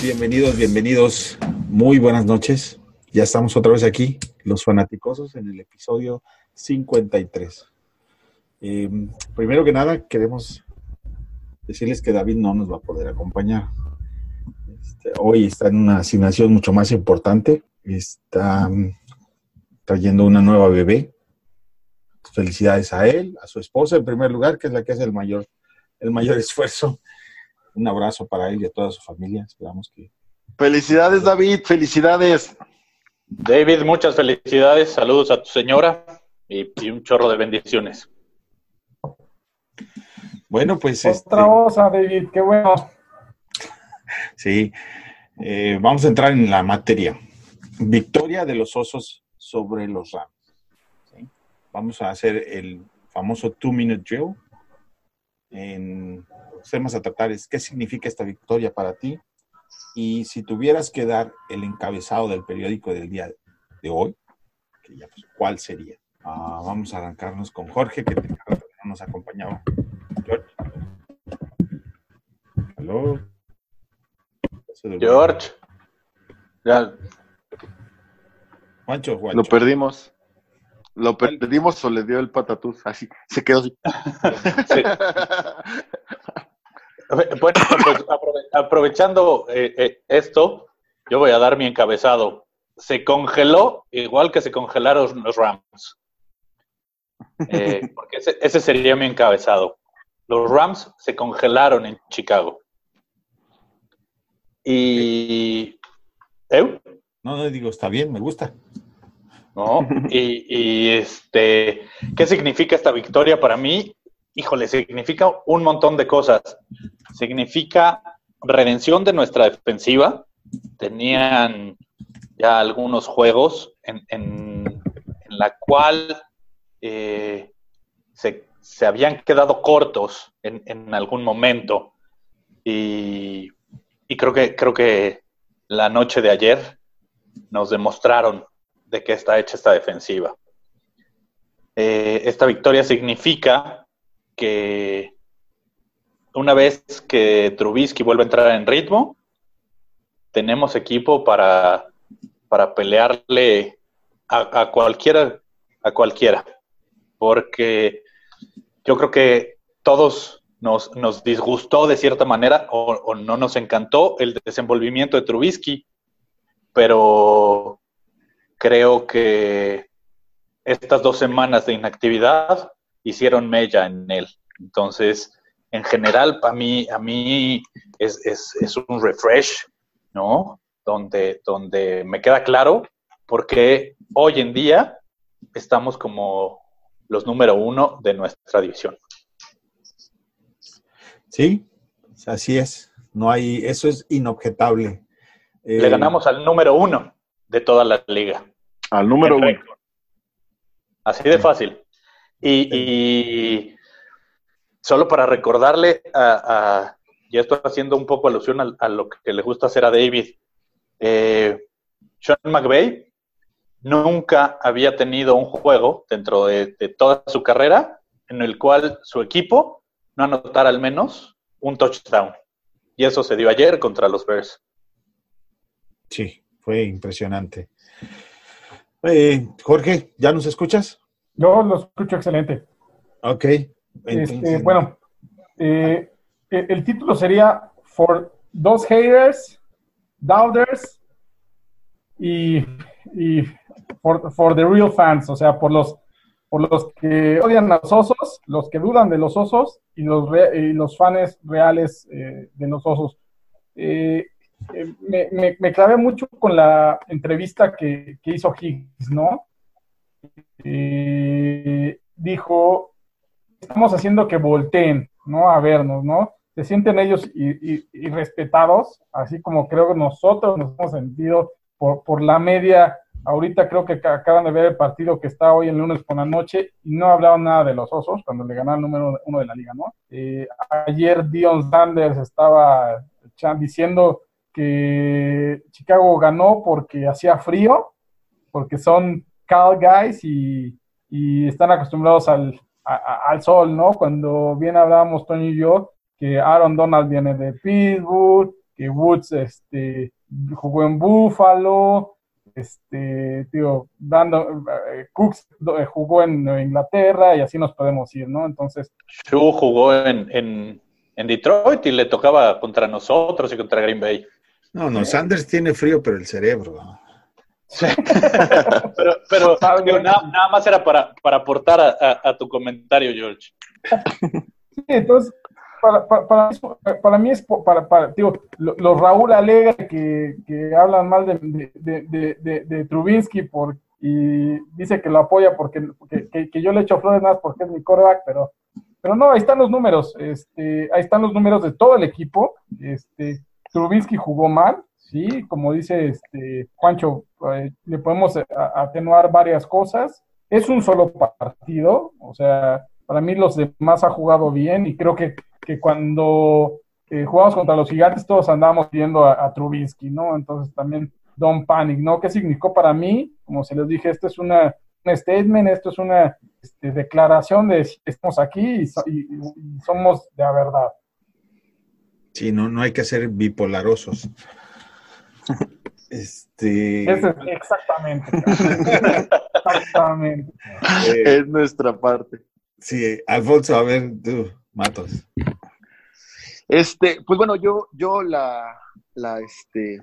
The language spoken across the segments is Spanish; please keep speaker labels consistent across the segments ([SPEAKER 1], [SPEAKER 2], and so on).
[SPEAKER 1] Bienvenidos, bienvenidos. Muy buenas noches. Ya estamos otra vez aquí, los fanaticosos, en el episodio 53. Eh, primero que nada, queremos decirles que David no nos va a poder acompañar. Este, hoy está en una asignación mucho más importante. Está mm, trayendo una nueva bebé. Felicidades a él, a su esposa en primer lugar, que es la que hace el mayor, el mayor esfuerzo. Un abrazo para él y a toda su familia. Esperamos que.
[SPEAKER 2] Felicidades, David, felicidades.
[SPEAKER 3] David, muchas felicidades. Saludos a tu señora y, y un chorro de bendiciones.
[SPEAKER 1] Bueno, pues.
[SPEAKER 4] Otra este, David, qué bueno.
[SPEAKER 1] Sí, eh, vamos a entrar en la materia. Victoria de los osos sobre los Rams. ¿sí? Vamos a hacer el famoso two-minute drill. En temas a tratar es qué significa esta victoria para ti y si tuvieras que dar el encabezado del periódico del día de hoy, pues, ¿cuál sería? Ah, vamos a arrancarnos con Jorge, que nos acompañaba. George.
[SPEAKER 3] Hello. George. Ya.
[SPEAKER 2] Juancho, Juancho. Lo perdimos. Lo perdimos o le dio el patatús. Así, se quedó así. Sí.
[SPEAKER 3] Bueno, pues aprovechando eh, eh, esto, yo voy a dar mi encabezado. Se congeló igual que se congelaron los Rams. Eh, porque ese, sería mi encabezado. Los Rams se congelaron en Chicago. Y.
[SPEAKER 1] ¿Eh? No, no digo, está bien, me gusta.
[SPEAKER 3] ¿No? Y, y, este, ¿qué significa esta victoria para mí? Híjole, significa un montón de cosas. Significa redención de nuestra defensiva. Tenían ya algunos juegos en, en, en la cual eh, se, habían quedado cortos en, algún momento. Y, creo, que, creo que la noche de ayer nos demostraron de qué está hecha esta defensiva. Eh, esta victoria significa que una vez que Trubisky vuelve a entrar en ritmo, tenemos equipo para, para pelearle a, a cualquiera, a cualquiera. Porque yo creo que todos nos, disgustó de cierta manera o, no nos encantó el desenvolvimiento de Trubisky, pero creo que estas dos semanas de inactividad hicieron mella en él. Entonces, en general, para mí, a mí es, es, un refresh, ¿no? Donde, donde me queda claro porque hoy en día estamos como los número uno de nuestra división.
[SPEAKER 1] Sí, así es. No hay, eso es inobjetable.
[SPEAKER 3] Le eh, ganamos al número uno de toda la liga.
[SPEAKER 2] Al número uno.
[SPEAKER 3] Así de fácil. Y, solo para recordarle a, ya estoy haciendo un poco alusión a, lo que le gusta hacer a David. Eh, Sean McVay nunca había tenido un juego dentro de, toda su carrera en el cual su equipo no anotara al menos un touchdown. Y eso se dio ayer contra los Bears.
[SPEAKER 1] Sí, fue impresionante. Eh, Jorge, ¿ya nos escuchas?
[SPEAKER 4] Yo lo escucho excelente.
[SPEAKER 1] Ok.
[SPEAKER 4] Este, bueno, eh, el, título sería For Those Haters, Doubters y for, the real fans, o sea, por los, por los que odian a los osos, los que dudan de los osos y los, y los fans reales eh, de los osos. Eh, eh, me, me, clavé mucho con la entrevista que, hizo Higgs, ¿no? Dijo, estamos haciendo que volteen, ¿no? A vernos, ¿no? Se sienten ellos irrespetados, así como creo que nosotros nos hemos sentido por, por la media Ahorita creo que acaban de ver el partido que está hoy el lunes por la noche y no hablaban nada de los osos cuando le ganaron el número uno de la liga, ¿no? Eh, ayer Dion Sanders estaba diciendo que Chicago ganó porque hacía frío, porque son cal guys y, están acostumbrados al, al sol, ¿no? Cuando bien hablábamos Tony y yo, que Aaron Donald viene de Pittsburgh, que Woods este, jugó en Buffalo, este, tío, dando, eh, Cooks eh, jugó en Inglaterra y así nos podemos ir, ¿no? Entonces.
[SPEAKER 3] Shu jugó en, en, en, Detroit y le tocaba contra nosotros y contra Green Bay.
[SPEAKER 1] No, no, Sanders tiene frío, pero el cerebro.
[SPEAKER 3] pero pero nada, más era para, para aportar a, a, tu comentario, George.
[SPEAKER 4] Sí, entonces, para, para, para, mí es, para, para digo, los Raúl Alegre que, que hablan mal de, de, de, de, Trubinsky por, y dice que lo apoya porque que, que, yo le echo flores más porque es mi coreback, pero, pero no, ahí están los números, este, ahí están los números de todo el equipo, este, Trubinsky jugó mal, sí, como dice este Juancho, eh, le podemos atenuar varias cosas, es un solo partido, o sea, para mí los demás ha jugado bien y creo que que cuando eh, jugamos contra los gigantes todos andábamos viendo a, Trubinsky, ¿no? Entonces también Don't Panic, ¿no? ¿Qué significó para mí? Como se les dije, esto es una, un statement, esto es una este, declaración de estamos aquí y, somos de la verdad.
[SPEAKER 1] Sí, no, no hay que ser bipolarosos. Este...
[SPEAKER 4] exactamente. exactamente.
[SPEAKER 2] es nuestra parte.
[SPEAKER 1] Sí, Alfonso, a ver, tú. Matos.
[SPEAKER 2] Este, pues bueno, yo, yo la, la, este,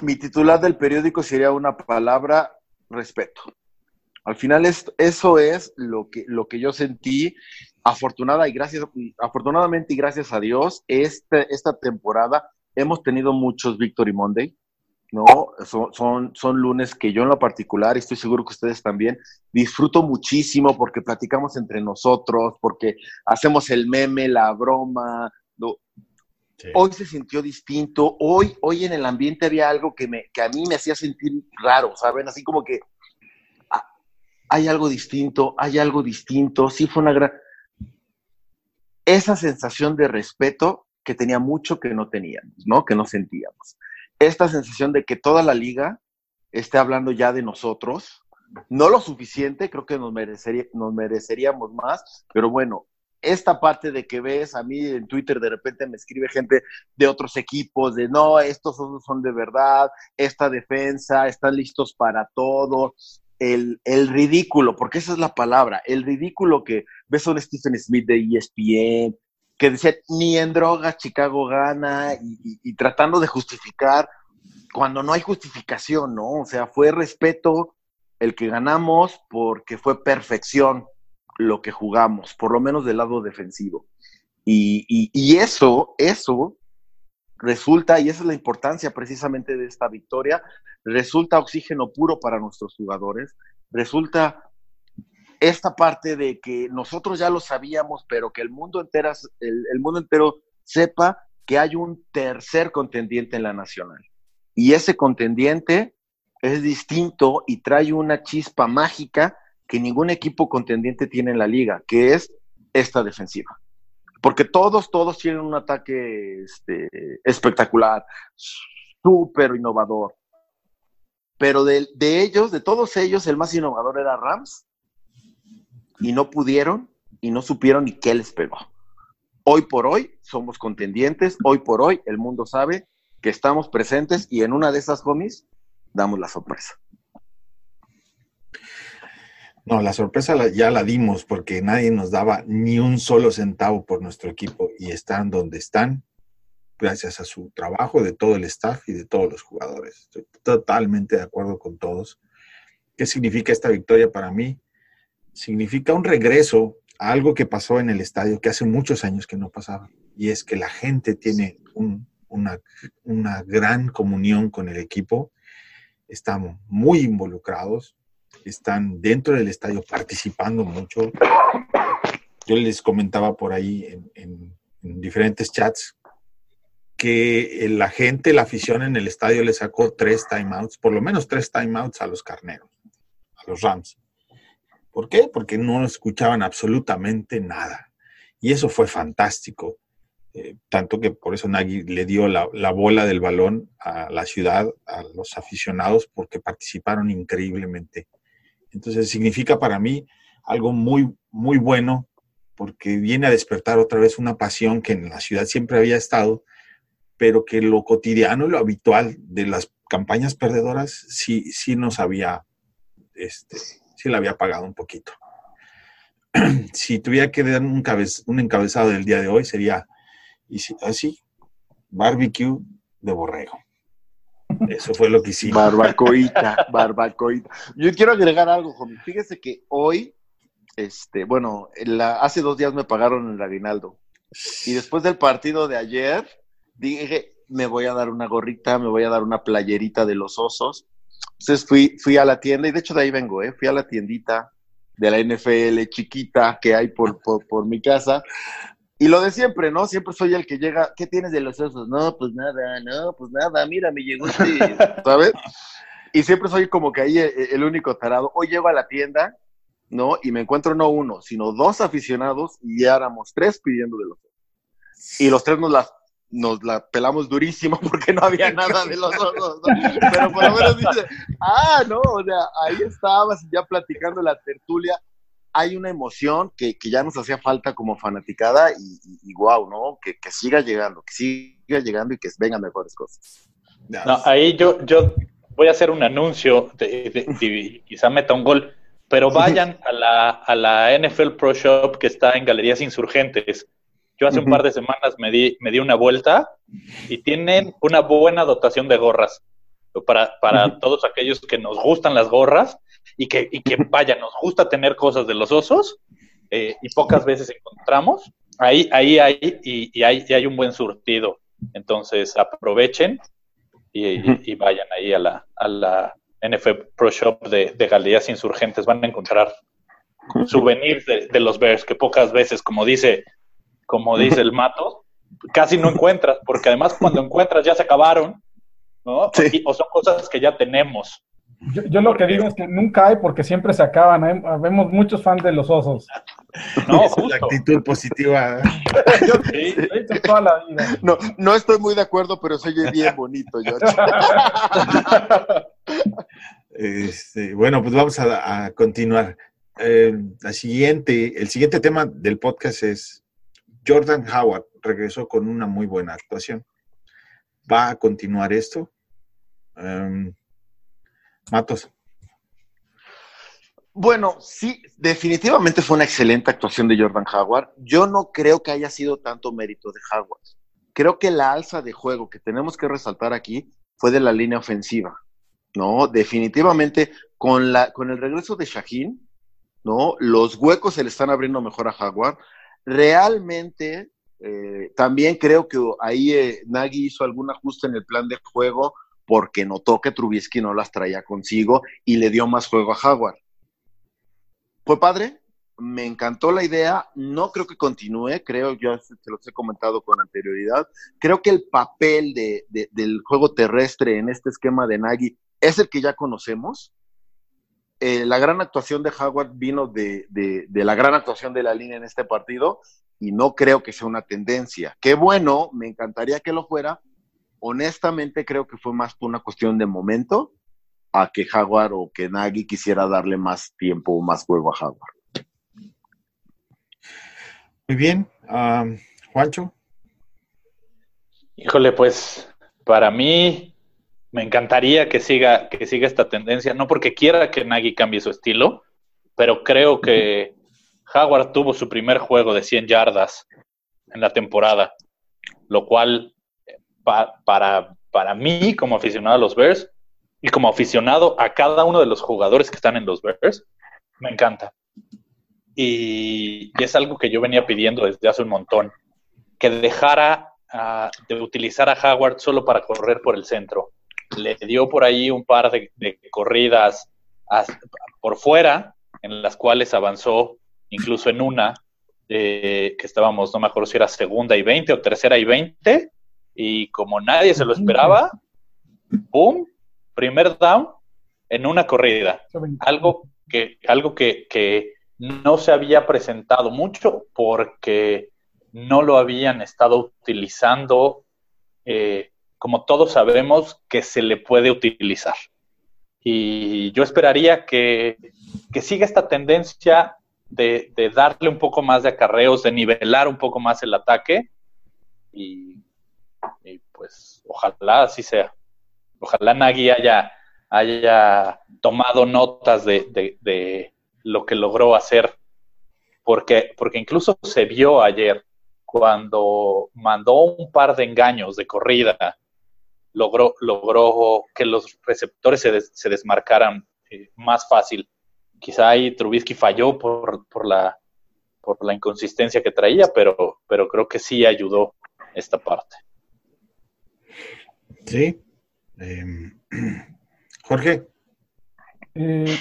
[SPEAKER 2] mi titular del periódico sería una palabra, respeto. Al final eso es lo que, lo que yo sentí. Afortunada y gracias, afortunadamente y gracias a Dios, este, esta temporada hemos tenido muchos Victory Monday. ¿No? Son, son, son, lunes que yo en lo particular, y estoy seguro que ustedes también, disfruto muchísimo porque platicamos entre nosotros, porque hacemos el meme, la broma. Hoy se sintió distinto, hoy, hoy en el ambiente había algo que, me, que a mí me hacía sentir raro, ¿saben? Así como que ah, hay algo distinto, hay algo distinto, sí fue una gran... Esa sensación de respeto que tenía mucho que no teníamos, ¿no? Que no sentíamos esta sensación de que toda la liga esté hablando ya de nosotros. No lo suficiente, creo que nos, merecería, nos mereceríamos más, pero bueno, esta parte de que ves, a mí en Twitter de repente me escribe gente de otros equipos, de no, estos son, de verdad, esta defensa, están listos para todo. El, el, ridículo, porque esa es la palabra, el ridículo que ves a un Stephen Smith de ESPN, que decía, ni en drogas Chicago gana, y, tratando de justificar cuando no hay justificación, ¿no? O sea, fue respeto el que ganamos porque fue perfección lo que jugamos, por lo menos del lado defensivo. Y, y, eso, eso resulta, y esa es la importancia precisamente de esta victoria, resulta oxígeno puro para nuestros jugadores, resulta esta parte de que nosotros ya lo sabíamos, pero que el mundo, entero, el, mundo entero sepa que hay un tercer contendiente en la nacional. Y ese contendiente es distinto y trae una chispa mágica que ningún equipo contendiente tiene en la liga, que es esta defensiva. Porque todos, todos tienen un ataque este, espectacular, súper innovador. Pero de, de ellos, de todos ellos, el más innovador era Rams y no pudieron y no supieron ni qué les pegó. Hoy por hoy somos contendientes, hoy por hoy el mundo sabe que estamos presentes y en una de esas homies damos la sorpresa.
[SPEAKER 1] No, la sorpresa ya la dimos porque nadie nos daba ni un solo centavo por nuestro equipo y están donde están gracias a su trabajo de todo el staff y de todos los jugadores. Estoy totalmente de acuerdo con todos. ¿Qué significa esta victoria para mí? Significa un regreso a algo que pasó en el estadio que hace muchos años que no pasaba. Y es que la gente tiene una, gran comunión con el equipo, están muy involucrados, están dentro del estadio participando mucho. Yo les comentaba por ahí en, en diferentes chats que la gente, la afición en el estadio le sacó tres timeouts, por lo menos tres timeouts a los carneros, a los Rams. ¿Por qué? Porque no escuchaban absolutamente nada. Y eso fue fantástico. Eh, tanto que por eso Nagy le dio la, bola del balón a la ciudad, a los aficionados, porque participaron increíblemente. Entonces significa para mí algo muy, muy bueno, porque viene a despertar otra vez una pasión que en la ciudad siempre había estado, pero que lo cotidiano y lo habitual de las campañas perdedoras sí, sí nos había, este, sí la había pagado un poquito. si tuviera que dar un, un encabezado del día de hoy sería, y así, barbecue de borrego. Eso fue lo que hicimos.
[SPEAKER 2] Barbacoita, barbacoita. Yo quiero agregar algo, joven. Fíjese que hoy, este, bueno, hace dos días me pagaron el aguinaldo. Y después del partido de ayer, dije, me voy a dar una gorrita, me voy a dar una playerita de los osos. Entonces fui, fui a la tienda, y de hecho de ahí vengo, ¿eh? Fui a la tiendita de la NFL chiquita que hay por, por mi casa y lo de siempre, ¿no? Siempre soy el que llega, ¿qué tienes de los osos? No, pues nada, no, pues nada, mira, me llegó este, ¿sabes? Y siempre soy como que ahí el, único tarado. Hoy llego a la tienda, ¿no? Y me encuentro no uno, sino dos aficionados y ya éramos tres pidiendo de los osos. Y los tres nos la, nos la pelamos durísimo porque no había nada de los osos, ¿no? Pero por lo menos dice, ah, no, o sea, ahí estabas ya platicando la tertulia hay una emoción que, ya nos hacía falta como fanaticada y, y, wow, ¿no? Que, siga llegando, que siga llegando y que vengan mejores cosas.
[SPEAKER 3] No, ahí yo, yo voy a hacer un anuncio, de, quizá meta un gol, pero vayan a la, a la NFL Pro Shop que está en Galerías Insurgentes. Yo hace un par de semanas me di, me di una vuelta y tienen una buena dotación de gorras para, para todos aquellos que nos gustan las gorras y que, y que vaya, nos gusta tener cosas de los osos eh, y pocas veces encontramos. Ahí, ahí hay, y, y hay, y hay un buen surtido. Entonces aprovechen y, vayan ahí a la, a la NF Pro Shop de, de Galerías Insurgentes. Van a encontrar souvenirs de, de, los Bears que pocas veces, como dice, como dice el mato, casi no encuentras, porque además cuando encuentras ya se acabaron, ¿no? o son cosas que ya tenemos.
[SPEAKER 4] Yo, lo que digo es que nunca hay porque siempre se acaban. Vemos muchos fans de los osos.
[SPEAKER 1] No, es la actitud positiva.
[SPEAKER 2] sí, toda la vida. No, no estoy muy de acuerdo, pero soy bien bonito,
[SPEAKER 1] este, bueno, pues vamos a, continuar. Eh, la siguiente, el siguiente tema del podcast es Jordan Howard regresó con una muy buena actuación. ¿Va a continuar esto? Um, Matos.
[SPEAKER 2] Bueno, sí, definitivamente fue una excelente actuación de Jordan Howard. Yo no creo que haya sido tanto mérito de Howard. Creo que la alza de juego que tenemos que resaltar aquí fue de la línea ofensiva. No, definitivamente con la con el regreso de Shaheen, no, los huecos se le están abriendo mejor a Howard. Realmente eh, también creo que ahí eh, Nagy hizo algún ajuste en el plan de juego porque notó que Trubisky no las traía consigo y le dio más juego a Jaguar. Fue padre, me encantó la idea, no creo que continúe, creo, yo se los he comentado con anterioridad, creo que el papel del juego terrestre en este esquema de Nagy es el que ya conocemos. Eh, la gran actuación de Howard vino de, de, la gran actuación de la línea en este partido y no creo que sea una tendencia. Qué bueno, me encantaría que lo fuera, honestamente creo que fue más por una cuestión de momento a que Jaguar o que Nagy quisiera darle más tiempo o más juego a Jaguar.
[SPEAKER 1] Muy bien. Juancho.
[SPEAKER 3] Híjole, pues para mí me encantaría que siga, que siga esta tendencia, no porque quiera que Nagy cambie su estilo, pero creo que Jaguar tuvo su primer juego de 100 yardas en la temporada, lo cual para, para mí, como aficionado a los Bears, y como aficionado a cada uno de los jugadores que están en los Bears, me encanta. Y, es algo que yo venía pidiendo desde hace un montón, que dejara ah, de utilizar a Howard solo para correr por el centro. Le dio por ahí un par de, corridas por fuera, en las cuales avanzó, incluso en una, eh, que estábamos, no me acuerdo si era segunda y 20 o tercera y 20, y como nadie se lo esperaba, ¡pum! Primer down en una corrida. Algo que, algo que, no se había presentado mucho porque no lo habían estado utilizando eh, como todos sabemos que se le puede utilizar. Y yo esperaría que, siga esta tendencia de, de, darle un poco más de acarreos, de nivelar un poco más el ataque y pues ojalá así sea. Ojalá Nagy haya, haya tomado notas de, de, lo que logró hacer, porque, porque incluso se vio ayer cuando mandó un par de engaños de corrida, logró, logró que los receptores se, se desmarcaran eh, más fácil. Quizá ahí Trubisky falló por, por, la, por la inconsistencia que traía, pero, pero creo que sí ayudó esta parte.
[SPEAKER 1] Sí. Em, Jorge.
[SPEAKER 4] Eh,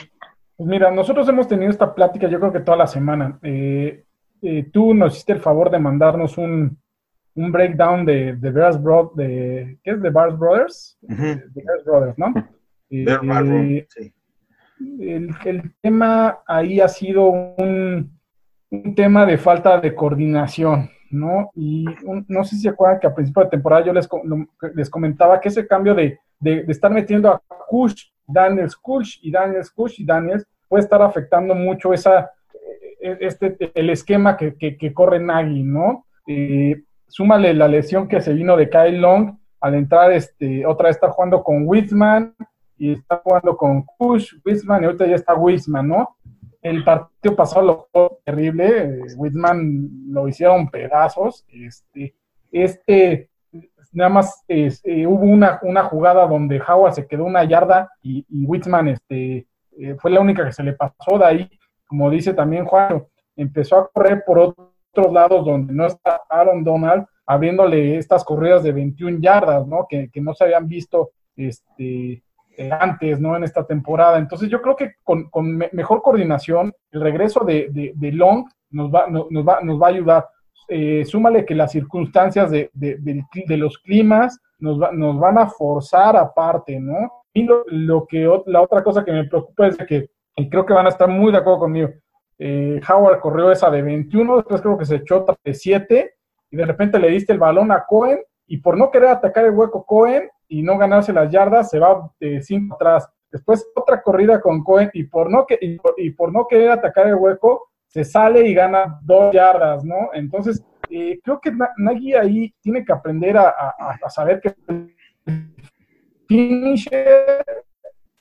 [SPEAKER 4] pues mira, nosotros hemos tenido esta plática yo creo que toda la semana. Eh, eh, tú nos hiciste el favor de mandarnos un, un breakdown de, de Bears Bro de ¿qué es? De Bears Brothers, de Bears Brothers, ¿no? Eh, sí. el, el, tema ahí ha sido un, un, tema de falta de coordinación, ¿no? Y no sé si se acuerdan que a principio de temporada yo les, les comentaba que ese cambio de, de, de estar metiendo a Kush, Daniels Kush y Daniels Kush y Daniels puede estar afectando mucho esa e, este, el esquema que, que, corre Nagy, ¿no? Eh, súmale la lesión que se vino de Kyle Long al entrar, este, otra vez está jugando con Witzman y está jugando con Kush, Witzman y ahorita ya está Witzman, ¿no? El partido pasado lo fue terrible, eh, Witzman lo hicieron pedazos, este, este, nada más eh, hubo una, una jugada donde Howard se quedó una yarda y, y Witzman, este, fue la única que se le pasó de ahí como dice también Juan, empezó a correr por otros lados donde no está Aaron Donald, abriéndole estas corridas de 21 yardas, ¿no? Que, no se habían visto este, eh, antes, ¿no? En esta temporada. Entonces yo creo que con, mejor coordinación, el regreso de, Long nos va, nos, va, nos va a ayudar. Eh, súmale que las circunstancias de, los climas nos, nos van a forzar aparte, ¿no? Y lo, lo, que la otra cosa que me preocupa es de que y creo que van a estar muy de acuerdo conmigo. Eh, Howard corrió esa de 21, después creo que se echó de 7 y de repente le diste el balón a Cohen y por no querer atacar el hueco Cohen y no ganarse las yardas se va de 5 atrás. Después otra corrida con Cohen y por no, que, y por, no querer atacar el hueco se sale y gana 2 yardas, ¿no? Entonces, eh, creo que Nagy ahí tiene que aprender a, a saber que finisher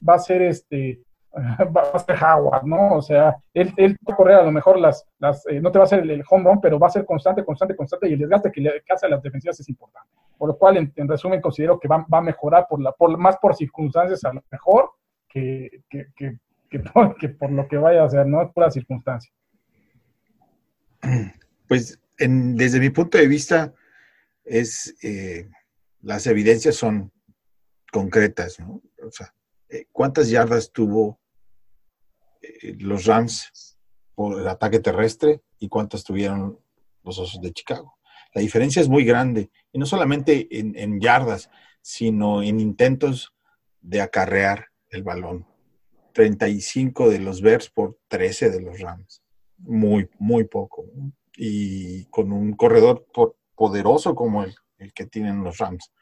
[SPEAKER 4] va a ser este va a ser Howard, ¿no? O sea, él, él va a correr a lo mejor las, las eh, no te va a hacer el, home run, pero va a ser constante, constante, constante y el desgaste que le hace a las defensivas es importante. Por lo cual, en, resumen, considero que va, va, a mejorar por la, por, más por circunstancias a lo mejor que, que, que, que por, lo que vaya a hacer, ¿no? Es pura circunstancia.
[SPEAKER 1] Pues en, desde mi punto de vista, es eh, las evidencias son concretas, ¿no? O sea, eh, ¿cuántas yardas tuvo los Rams por el ataque terrestre y cuántas tuvieron los Osos de Chicago. La diferencia es muy grande, y no solamente en, yardas, sino en intentos de acarrear el balón. 35 de los Bears por 13 de los Rams. Muy, muy poco. Y con un corredor poderoso como el, el que tienen los Rams.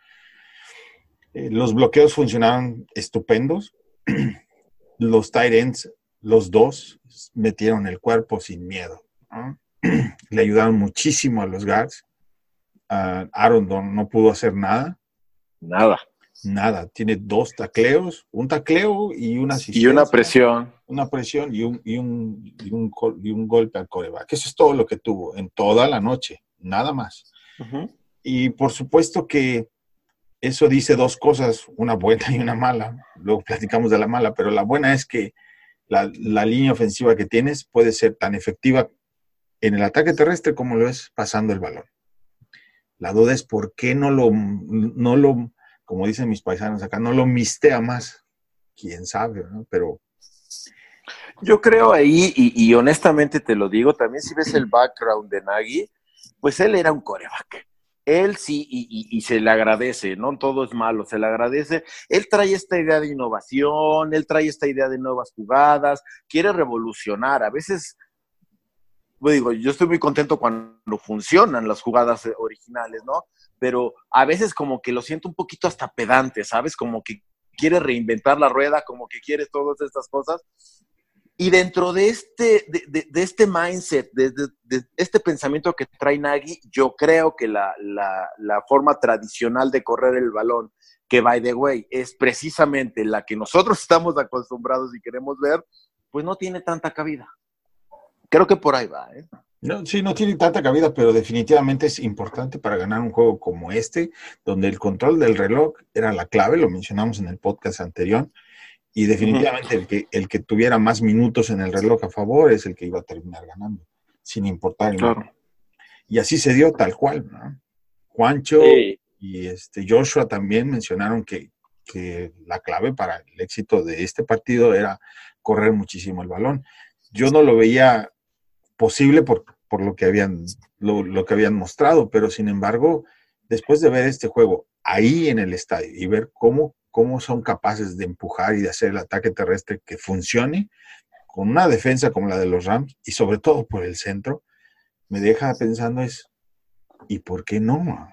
[SPEAKER 1] Eh, los bloqueos funcionaron estupendos. los tight ends los dos metieron el cuerpo sin miedo. Le ayudaron muchísimo a los guards. Aaron no pudo hacer nada.
[SPEAKER 2] Nada.
[SPEAKER 1] Nada. Tiene dos tacleos, un tacleo y una
[SPEAKER 2] Y una presión.
[SPEAKER 1] Una presión y un, y un, y un, golpe al coreback. Eso es todo lo que tuvo en toda la noche. Nada más. Y por supuesto que eso dice dos cosas, una buena y una mala. Luego platicamos de la mala, pero la buena es que la, línea ofensiva que tienes puede ser tan efectiva en el ataque terrestre como lo es pasando el balón. La duda es por qué no lo, no lo, como dicen mis paisanos acá, no lo mistea más. Quién sabe, ¿no? Pero.
[SPEAKER 2] Yo creo ahí, y, honestamente te lo digo, también si ves el background de Nagy, pues él era un coreback él sí, y, se le agradece, no todo es malo, se le agradece. Él trae esta idea de innovación, él trae esta idea de nuevas jugadas, quiere revolucionar. A veces, pues digo, yo estoy muy contento cuando funcionan las jugadas eh, originales, ¿no? Pero a veces como que lo siento un poquito hasta pedante, ¿sabes? Como que quiere reinventar la rueda, como que quiere todas estas cosas. Y dentro de este, de, este mindset, de, este pensamiento que trae Nagy, yo creo que la, la, forma tradicional de correr el balón, que by the way es precisamente la que nosotros estamos acostumbrados y queremos ver, pues no tiene tanta cabida. Creo que por ahí va. ¿eh?
[SPEAKER 1] No, sí, no tiene tanta cabida, pero definitivamente es importante para ganar un juego como este, donde el control del reloj era la clave, lo mencionamos en el podcast anterior, y definitivamente el, que, el que tuviera más minutos en el reloj a favor es el que iba a terminar ganando, sin importar el claro. Y así se dio tal cual. ¿no? Juancho y este Joshua también mencionaron que, que la clave para el éxito de este partido era correr muchísimo el balón. Yo no lo veía posible por, por lo, que habían, lo, lo, que habían mostrado, pero sin embargo, después de ver este juego ahí en el estadio y ver cómo cómo son capaces de empujar y de hacer el ataque terrestre que funcione con una defensa como la de los Rams y sobre todo por el centro, me deja pensando es, ¿y por qué no?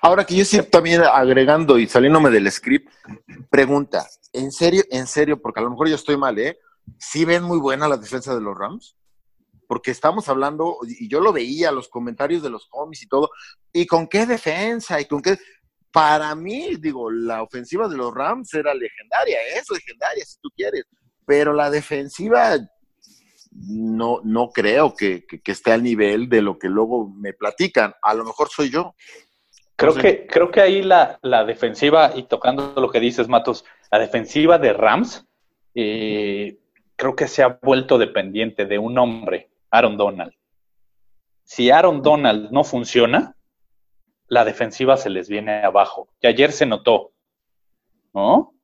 [SPEAKER 2] Ahora que yo sí también agregando y saliéndome del script, pregunta, ¿en serio, en serio, porque a lo mejor yo estoy mal, ¿eh? ¿Sí ven muy buena la defensa de los Rams? Porque estamos hablando, y yo lo veía, los comentarios de los cómics y todo, ¿y con qué defensa? ¿Y con qué? Para mí, digo, la ofensiva de los Rams era legendaria, es legendaria si tú quieres, pero la defensiva no, no creo que, esté al nivel de lo que luego me platican. A lo mejor soy yo.
[SPEAKER 3] Creo, que, creo que ahí la, defensiva, y tocando lo que dices, Matos, la defensiva de Rams, eh, creo que se ha vuelto dependiente de un hombre, Aaron Donald. Si Aaron Donald no funciona, la defensiva se les viene abajo. Y ayer se notó, ¿no?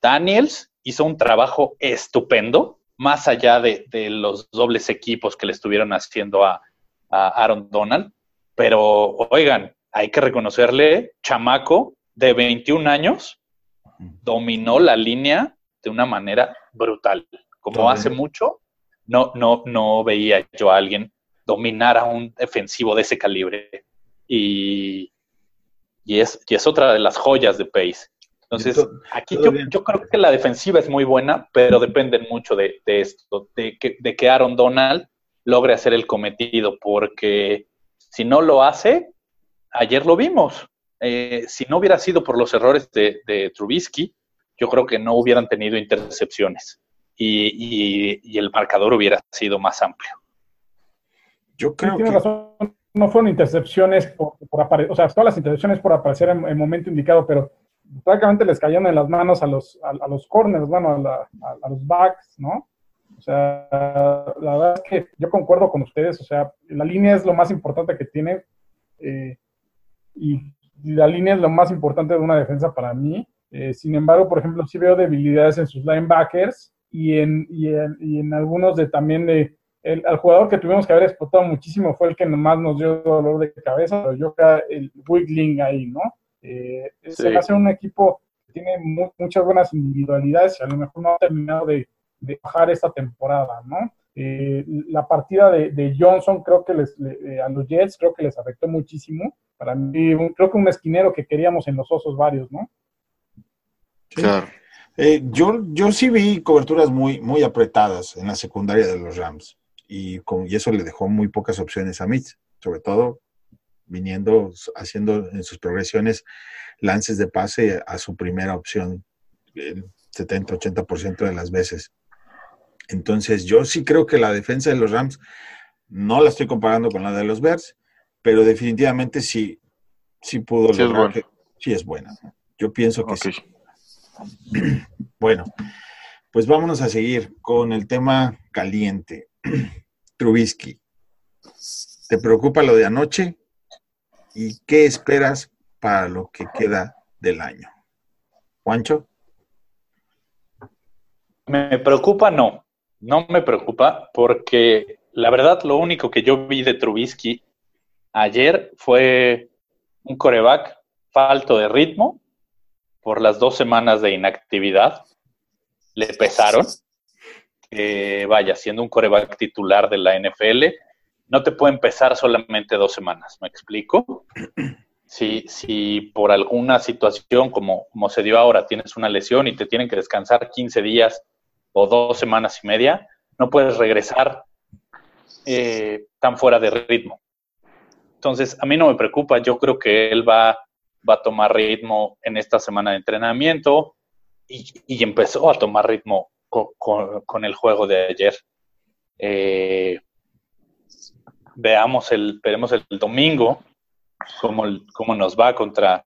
[SPEAKER 3] Daniels hizo un trabajo estupendo, más allá de, los dobles equipos que le estuvieron haciendo a, Aaron Donald. Pero, oigan, hay que reconocerle, chamaco de 21 años, dominó la línea de una manera brutal. Como hace mucho, no, no, no veía yo a alguien dominar a un defensivo de ese calibre y, y, es, y es otra de las joyas de Pace. Entonces, aquí yo, creo que la defensiva es muy buena, pero depende mucho de, esto, de que, de que Aaron Donald logre hacer el cometido, porque si no lo hace, ayer lo vimos. Eh, si no hubiera sido por los errores de, Trubisky, yo creo que no hubieran tenido intercepciones y, y, el marcador hubiera sido más amplio.
[SPEAKER 4] Yo creo que no fueron intercepciones por, aparecer, o sea, todas las intercepciones por aparecer en el momento indicado, pero prácticamente les cayeron en las manos a los, a, los corners, bueno, a, los backs, ¿no? O sea, la verdad es que yo concuerdo con ustedes, o sea, la línea es lo más importante que tiene eh, y la línea es lo más importante de una defensa para mí. Eh, sin embargo, por ejemplo, sí veo debilidades en sus linebackers y en, y en, y en algunos de también de el, jugador que tuvimos que haber explotado muchísimo fue el que más nos dio dolor de cabeza, pero yo creo el Wiggling ahí, ¿no? Eh, Se hace un equipo que tiene muchas buenas individualidades y a lo mejor no ha terminado de, bajar esta temporada, ¿no? Eh, la partida de, Johnson creo que les, a los Jets creo que les afectó muchísimo. Para mí, creo que un esquinero que queríamos en los osos varios, ¿no?
[SPEAKER 1] Claro. Eh, yo, yo sí vi coberturas muy, muy apretadas en la secundaria de los Rams y, con, y eso le dejó muy pocas opciones a Mitch, sobre todo viniendo, haciendo en sus progresiones lances de pase a su primera opción el 70-80% de las veces. Entonces, yo sí creo que la defensa de los Rams, no la estoy comparando con la de los Bears, pero definitivamente sí, sí pudo sí lograr es sí es buena. Yo pienso que sí. Bueno, pues vámonos a seguir con el tema caliente. Trubisky, ¿te preocupa lo de anoche? ¿Y qué esperas para lo que queda del año? Juancho.
[SPEAKER 3] Me preocupa, no. No me preocupa porque la verdad lo único que yo vi de Trubisky ayer fue un coreback falto de ritmo por las dos semanas de inactividad. Le pesaron vaya, siendo un coreback titular de la NFL, no te puede empezar solamente dos semanas, ¿me explico? Si, si por alguna situación como, como se dio ahora tienes una lesión y te tienen que descansar 15 días o dos semanas y media, no puedes regresar eh, tan fuera de ritmo. Entonces, a mí no me preocupa, yo creo que él va, va a tomar ritmo en esta semana de entrenamiento y, empezó a tomar ritmo con, el juego de ayer. Eh, veamos el, veremos el domingo cómo, cómo nos va contra,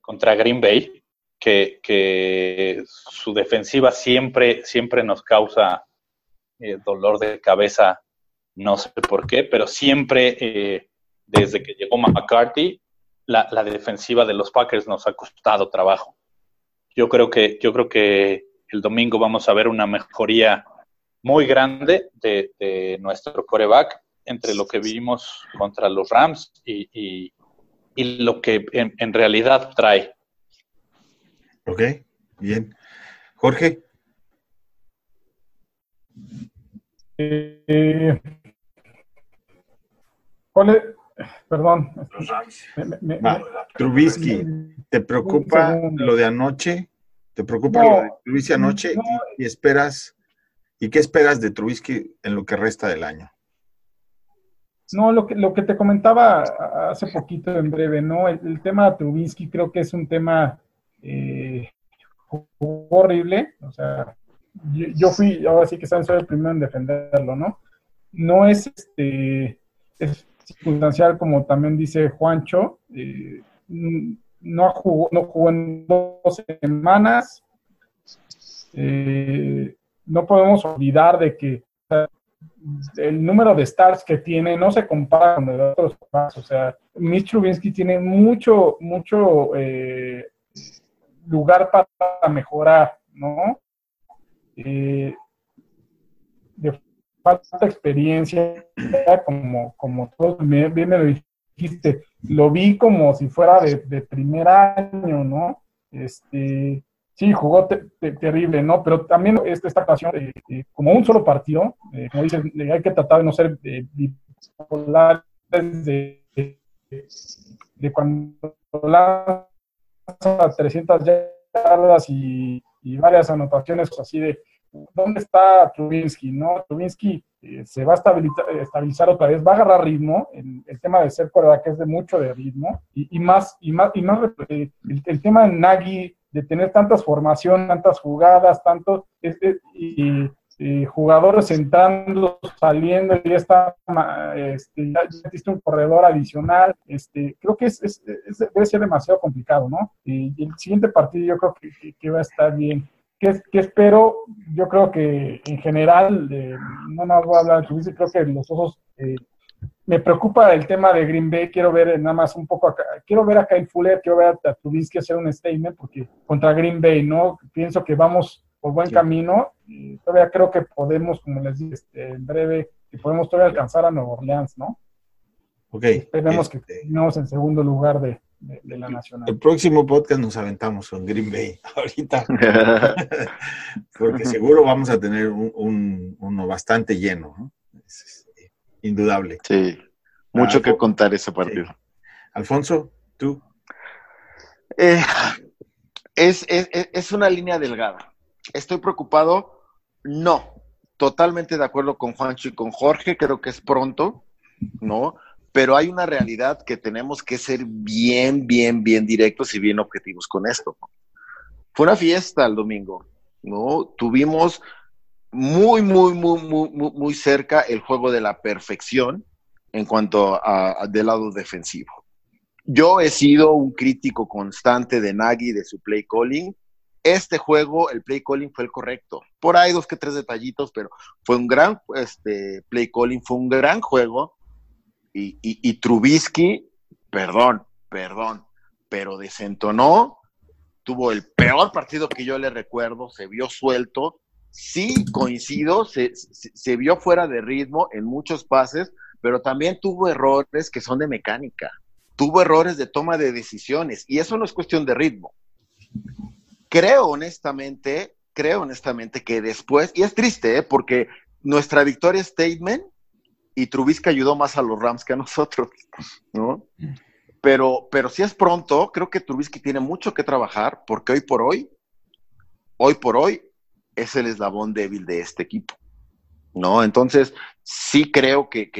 [SPEAKER 3] contra Green Bay, que, que su defensiva siempre, siempre nos causa eh, dolor de cabeza, no sé por qué, pero siempre eh, desde que llegó McCarthy, la, la, defensiva de los Packers nos ha costado trabajo. Yo creo que, yo creo que el domingo vamos a ver una mejoría muy grande de, de nuestro coreback entre lo que vimos contra los Rams y, y, lo que en, realidad trae.
[SPEAKER 1] Ok, bien. Jorge.
[SPEAKER 4] Eh, Perdón.
[SPEAKER 1] Trubisky, ¿te preocupa lo de anoche? ¿Te preocupa lo de Trubisky anoche? y, esperas, ¿Y qué esperas de Trubisky en lo que resta del año?
[SPEAKER 4] No, lo que, lo que te comentaba hace poquito en breve, ¿no? El, tema de Trubisky creo que es un tema eh, horrible. O sea, yo, fui, ahora sí que soy el primero en defenderlo, ¿no? No es este es circunstancial, como también dice Juancho. Eh, no, jugó, no jugó en dos semanas. Eh, no podemos olvidar de que el número de stars que tiene no se compara con el de otros O sea, Mitch Trubinsky tiene mucho, mucho eh, lugar para mejorar, ¿no? Eh, de falta experiencia, como, como todos bien, me lo dijiste, lo vi como si fuera de, de primer año, ¿no? Este, Sí, jugó terrible, ¿no? Pero también esta, esta ocasión, eh, eh, como un solo partido, eh, como dices, hay que tratar de no ser bipolares de, de, cuando lanza 300 yardas y, varias anotaciones así de ¿dónde está Trubinsky? ¿no? Trubinsky se va a estabilizar, otra vez, va a agarrar ritmo, el, el tema de ser que es de mucho de ritmo, y, más, y más, y más el, el tema de Nagy de tener tantas formaciones, tantas jugadas, tantos y, jugadores entrando, saliendo, y ya está, este, ya, existe un corredor adicional. Este, creo que es, debe ser demasiado complicado, ¿no? Y, el siguiente partido yo creo que, va a estar bien. ¿Qué, espero? Yo creo que en general, no nos voy a hablar de creo que los ojos eh, me preocupa el tema de Green Bay, quiero ver nada más un poco acá, quiero ver a Kyle Fuller, quiero ver a Trubinsky hacer un statement, porque contra Green Bay, ¿no? Pienso que vamos por buen camino, y todavía creo que podemos, como les dije, este, en breve, que podemos todavía alcanzar a Nueva Orleans, ¿no?
[SPEAKER 1] Ok.
[SPEAKER 4] Esperemos que este, terminemos en segundo lugar de, la nacional.
[SPEAKER 1] El próximo podcast nos aventamos con Green Bay ahorita, porque seguro vamos a tener un, uno bastante lleno, ¿no? indudable.
[SPEAKER 2] Sí, mucho que contar ese partido.
[SPEAKER 1] Alfonso, tú.
[SPEAKER 2] Eh, es, es, una línea delgada. ¿Estoy preocupado? No. Totalmente de acuerdo con Juancho y con Jorge, creo que es pronto, ¿no? Pero hay una realidad que tenemos que ser bien, bien, bien directos y bien objetivos con esto. Fue una fiesta el domingo, ¿no? Tuvimos muy, muy, muy, muy, muy cerca el juego de la perfección en cuanto a, del lado defensivo. Yo he sido un crítico constante de Nagy, de su play calling. Este juego, el play calling fue el correcto. Por ahí dos que tres detallitos, pero fue un gran este, play calling, fue un gran juego. Y, Trubisky, perdón, perdón, pero desentonó, tuvo el peor partido que yo le recuerdo, se vio suelto, sí coincido, se, vio fuera de ritmo en muchos pases, pero también tuvo errores que son de mecánica, tuvo errores de toma de decisiones y eso no es cuestión de ritmo. Creo honestamente, creo honestamente que después, y es triste, ¿eh? porque nuestra victoria statement y Trubisky ayudó más a los Rams que a nosotros, ¿no? Pero, pero si es pronto, creo que Trubisky tiene mucho que trabajar porque hoy por hoy, hoy por hoy, es el eslabón débil de este equipo. ¿no? Entonces, sí creo que,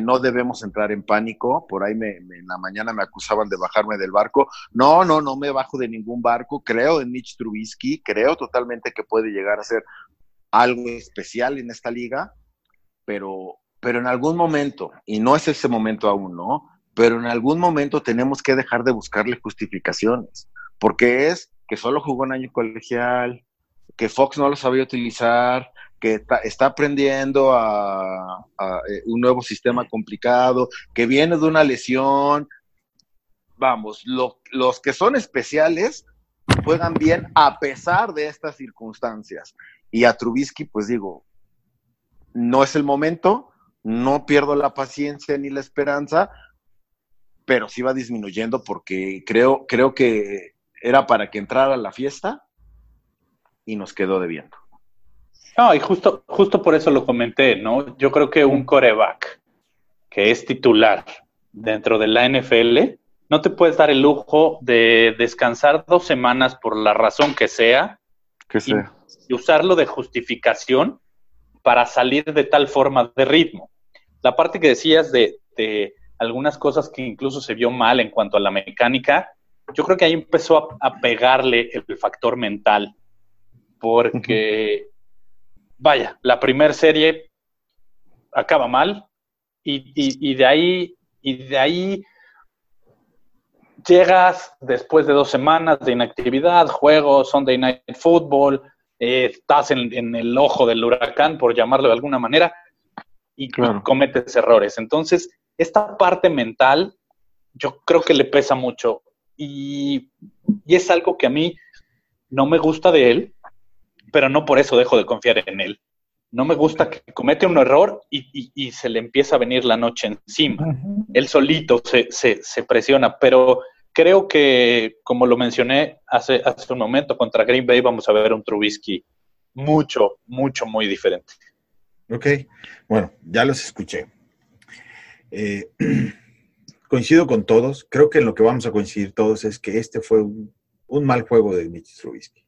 [SPEAKER 2] no debemos entrar en pánico. Por ahí en la mañana me acusaban de bajarme del barco. No, no, no me bajo de ningún barco. Creo en Mitch Trubisky, creo totalmente que puede llegar a ser algo especial en esta liga, pero, pero en algún momento, y no es ese momento aún, ¿no? Pero en algún momento tenemos que dejar de buscarle justificaciones, porque es que solo jugó un año colegial, que Fox no lo sabía utilizar, que está, aprendiendo a, eh, un nuevo sistema complicado, que viene de una lesión. Vamos, los que son especiales juegan bien a pesar de estas circunstancias. Y a Trubisky, pues digo, no es el momento, no pierdo la paciencia ni la esperanza, pero sí va disminuyendo porque creo, creo que era para que entrara la fiesta y nos quedó debiendo.
[SPEAKER 3] No, y justo, justo por eso lo comenté, ¿no? Yo creo que un coreback que es titular dentro de la NFL, no te puedes dar el lujo de descansar dos semanas por la razón que sea,
[SPEAKER 2] que sea.
[SPEAKER 3] Y, usarlo de justificación para salir de tal forma de ritmo. La parte que decías de, de algunas cosas que incluso se vio mal en cuanto a la mecánica, yo creo que ahí empezó a, a pegarle el factor mental, porque vaya, la primera serie acaba mal y, de ahí, y de ahí llegas después de dos semanas de inactividad, juegos, Sunday Night Football, eh, estás en, el ojo del huracán, por llamarlo de alguna manera, y cometes errores. Entonces, esta parte mental, yo creo que le pesa mucho y, y es algo que a mí no me gusta de él, pero no por eso dejo de confiar en él. No me gusta que comete un error y, se le empieza a venir la noche encima. Él solito se, presiona, pero creo que, como lo mencioné hace, hace un momento, contra Green Bay vamos a ver un Trubisky mucho, mucho, muy diferente.
[SPEAKER 1] Ok, bueno, ya los escuché. Eh, coincido con todos. Creo que en lo que vamos a coincidir todos es que este fue un, mal juego de Mitch Trubisky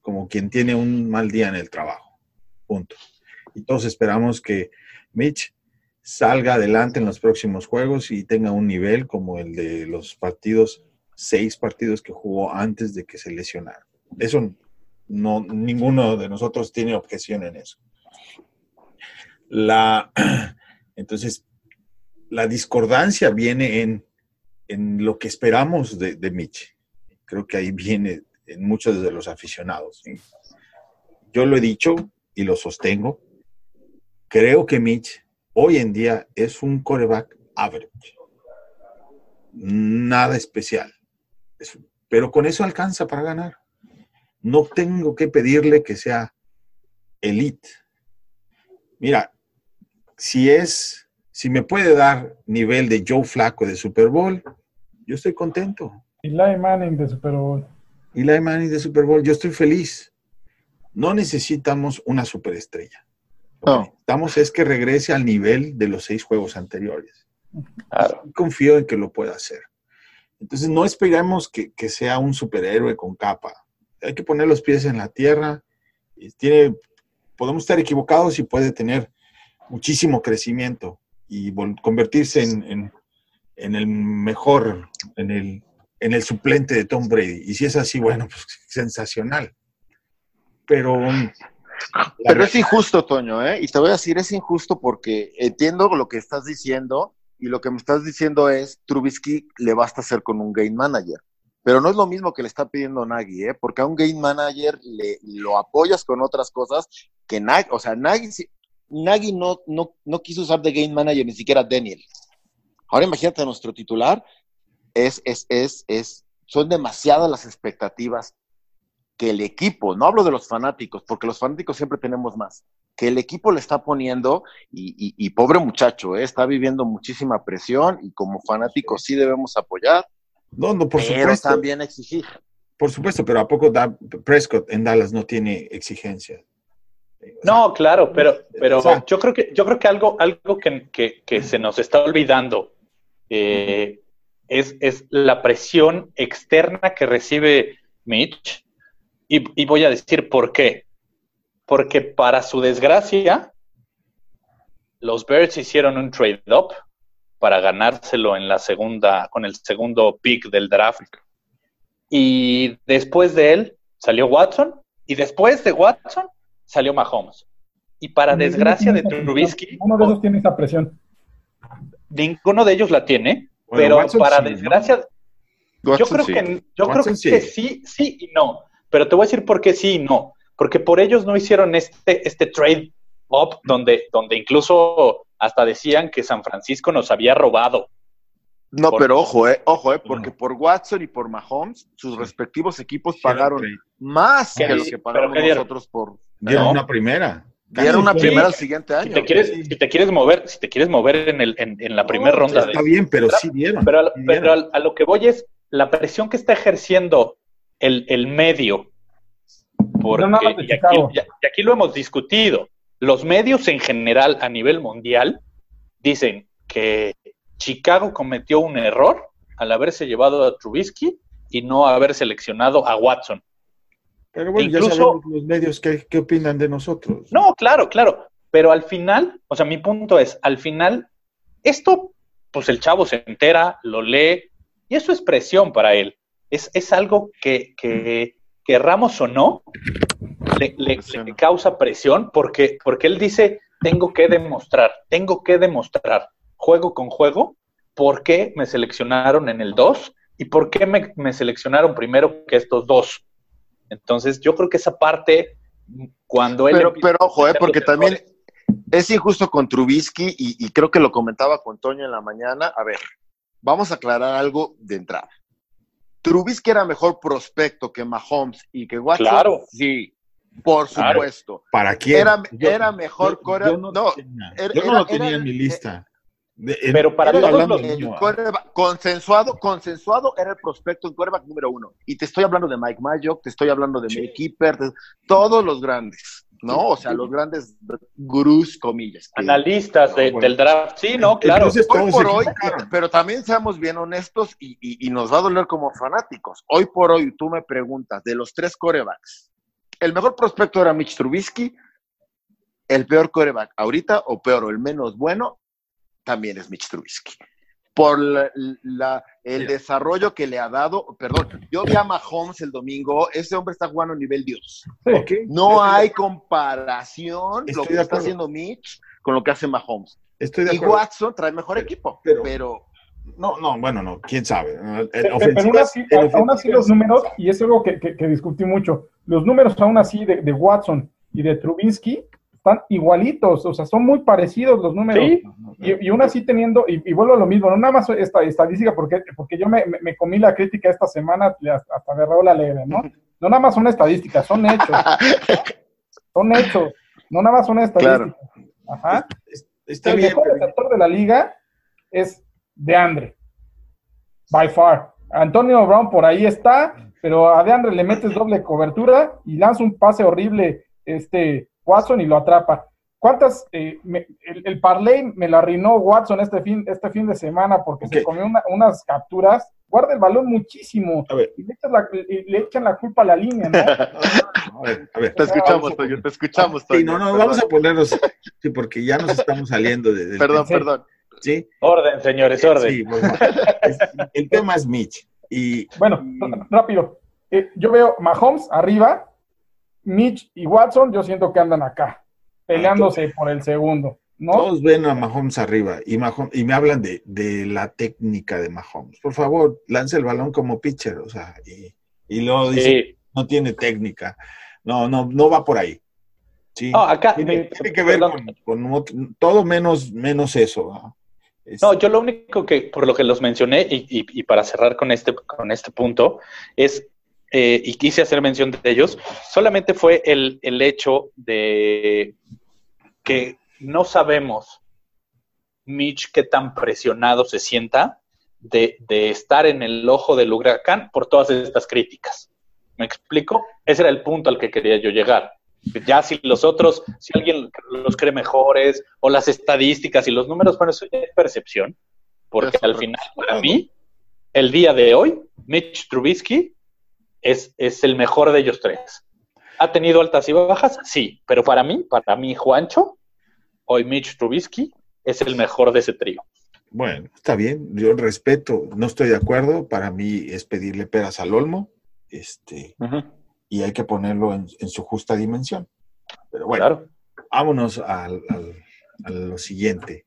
[SPEAKER 1] como quien tiene un mal día en el trabajo. Punto. Y todos esperamos que Mitch salga adelante en los próximos juegos y tenga un nivel como el de los partidos, seis partidos que jugó antes de que se lesionara. Eso no, ninguno de nosotros tiene objeción en eso. La, entonces, la discordancia viene en, en lo que esperamos de, de Mitch. Creo que ahí viene en muchos de los aficionados. Yo lo he dicho y lo sostengo. Creo que Mitch hoy en día es un coreback average. Nada especial. Pero con eso alcanza para ganar. No tengo que pedirle que sea elite. Mira, si es, si me puede dar nivel de Joe Flaco de Super Bowl, yo estoy contento.
[SPEAKER 4] Y Eli Manning de Super Bowl
[SPEAKER 1] y la Manning de Super Bowl, yo estoy feliz. No necesitamos una superestrella. No. necesitamos es que regrese al nivel de los seis juegos anteriores. Confío en que lo pueda hacer. Entonces, no esperemos que, sea un superhéroe con capa. Hay que poner los pies en la tierra. Tiene, podemos estar equivocados y puede tener muchísimo crecimiento y convertirse en, en el mejor, en el en el suplente de Tom Brady. Y si es así, bueno, pues sensacional. Pero...
[SPEAKER 2] Pero es injusto, Toño, ¿eh? Y te voy a decir, es injusto porque entiendo lo que estás diciendo y lo que me estás diciendo es, Trubisky le basta hacer con un game manager. Pero no es lo mismo que le está pidiendo Nagy, ¿eh? Porque a un game manager le, lo apoyas con otras cosas que Nagy, o sea, Nagy, Nagy no, no, no quiso usar de game manager ni siquiera Daniel. Ahora imagínate a nuestro titular es, es, es, es, son demasiadas las expectativas que el equipo, no hablo de los fanáticos, porque los fanáticos siempre tenemos más, que el equipo le está poniendo, y, pobre muchacho, ¿eh? está viviendo muchísima presión y como fanáticos sí debemos apoyar,
[SPEAKER 1] no, no, por
[SPEAKER 2] pero supuesto. también exigir.
[SPEAKER 1] Por supuesto, pero ¿a poco da, Prescott en Dallas no tiene exigencia?
[SPEAKER 3] No, claro, pero, pero yo creo que, yo creo que algo, algo que, que, que se nos está olvidando eh, es, la presión externa que recibe Mitch. Y, voy a decir por qué. porque para su desgracia, los Bears hicieron un trade-up para ganárselo en la segunda, con el segundo pick del draft. Y después de él salió Watson, y después de Watson salió Mahomes. Y para desgracia de Trubisky.
[SPEAKER 4] Uno de ellos tiene esa presión.
[SPEAKER 3] Ninguno de ellos la tiene, pero para desgracia. yo creo, que, yo creo que sí, sí y no. Pero te voy a decir por qué sí y no. Porque por ellos no hicieron este, este trade up donde, donde incluso hasta decían que San Francisco nos había robado.
[SPEAKER 2] No, pero ojo, eh, ojo, eh, porque por Watson y por Mahomes, sus respectivos equipos pagaron más que lo que pagamos nosotros por.
[SPEAKER 1] Dieron una primera.
[SPEAKER 2] Dieron una primera al siguiente año.
[SPEAKER 3] Si te quieres, si te quieres mover, si te quieres mover en, el, en, la primera ronda.
[SPEAKER 1] Está bien, pero sí dieron.
[SPEAKER 3] Pero, a, lo que voy es la presión que está ejerciendo el, el medio. Porque, y, aquí, y aquí lo hemos discutido. Los medios en general a nivel mundial dicen que Chicago cometió un error al haberse llevado a Trubisky y no haber seleccionado a Watson.
[SPEAKER 1] Pero bueno, ya sabemos los medios qué, qué opinan de nosotros.
[SPEAKER 3] No, claro, claro. Pero al final, o sea, mi punto es, al final, esto, pues el chavo se entera, lo lee, y eso es presión para él. Es, es algo que, que, querramos o no, le, le, le, causa presión porque, porque él dice, tengo que demostrar, tengo que demostrar juego con juego, por qué me seleccionaron en el 2 y por qué me, seleccionaron primero que estos dos. Entonces, yo creo que esa parte, cuando él...
[SPEAKER 2] Pero, ojo, eh, porque también es injusto con Trubisky y, creo que lo comentaba con Toño en la mañana. A ver, vamos a aclarar algo de entrada. Trubisky era mejor prospecto que Mahomes y que Watson.
[SPEAKER 3] Claro.
[SPEAKER 2] Sí, por supuesto.
[SPEAKER 1] ¿Para quién?
[SPEAKER 2] Era, era mejor.
[SPEAKER 1] Yo, no, no, lo tenía en mi lista
[SPEAKER 3] pero para todos los
[SPEAKER 2] consensuado, consensuado era el prospecto en quarterback número uno. Y te estoy hablando de Mike Mayock, te estoy hablando de Mike Keeper, todos los grandes, ¿no? O sea, los grandes gurús, comillas.
[SPEAKER 3] Analistas del draft, sí, no, claro.
[SPEAKER 2] hoy por hoy, pero también seamos bien honestos y, y, nos va a doler como fanáticos. Hoy por hoy, tú me preguntas, de los tres corebacks, el mejor prospecto era Mitch Trubisky, el peor coreback ahorita, o peor, o el menos bueno, también es Mitch Trubisky. Por la, el desarrollo que le ha dado, perdón, yo vi a Mahomes el domingo, ese hombre está jugando a nivel Dios. No hay comparación lo que está haciendo Mitch con lo que hace Mahomes. y Watson trae mejor equipo, pero,
[SPEAKER 1] no, no, bueno, no, quién sabe.
[SPEAKER 4] Pero, aún, así, aún, así, los números, y es algo que, que, discutí mucho, los números aún así de, de Watson y de Trubinsky están igualitos, o sea, son muy parecidos los números. Y, y aún así teniendo, y, vuelvo a lo mismo, no nada más esta estadística, porque, porque yo me, me, comí la crítica esta semana, hasta, me la leve, ¿no? No nada más son estadísticas, son hechos. son hechos, no nada más son estadísticas. Ajá. Está El mejor receptor de la liga es de Andre, by far. Antonio Brown por ahí está, pero a DeAndre le metes doble cobertura y lanza un pase horrible este Watson y lo atrapa. ¿Cuántas? Eh, el, el, parlay me lo arruinó Watson este fin, este fin de semana porque se comió unas capturas. Guarda el balón muchísimo y le, la, le, echan la culpa a la línea, ¿no?
[SPEAKER 2] a ver, a ver. Te escuchamos, Toño, te escuchamos,
[SPEAKER 1] Toño. Sí, no, no, vamos a ponernos, sí, porque ya nos estamos saliendo de,
[SPEAKER 2] Perdón, perdón.
[SPEAKER 1] ¿Sí?
[SPEAKER 3] Orden, señores, orden. Sí,
[SPEAKER 1] el tema es Mitch. Y,
[SPEAKER 4] bueno, rápido. Eh, yo veo Mahomes arriba, Mitch y Watson, yo siento que andan acá, peleándose por el segundo. ¿no?
[SPEAKER 1] Todos ven a Mahomes arriba y, y me hablan de, la técnica de Mahomes. Por favor, lance el balón como pitcher, o sea, y, y luego dice, no tiene técnica. No, no, no va por ahí. Sí.
[SPEAKER 3] acá,
[SPEAKER 1] tiene, que ver con, todo menos, menos eso.
[SPEAKER 3] ¿no? yo lo único que, por lo que los mencioné, y, y, para cerrar con este, con este punto, es eh, y quise hacer mención de ellos, solamente fue el, hecho de que no sabemos, Mitch, qué tan presionado se sienta de, estar en el ojo del huracán por todas estas críticas. ¿Me explico? Ese era el punto al que quería yo llegar. Ya si los otros, si alguien los cree mejores, o las estadísticas y los números, bueno, eso ya es percepción. Porque al final, para mí, el día de hoy, Mitch Trubisky es, el mejor de ellos tres. ¿Ha tenido altas y bajas? Sí, pero para mí, para mí, Juancho, hoy Mitch Trubisky es el mejor de ese trío.
[SPEAKER 1] Bueno, está bien, yo respeto, no estoy de acuerdo, para mí es pedirle peras al olmo, este, y hay que ponerlo en, su justa dimensión. Pero bueno, vámonos a lo siguiente.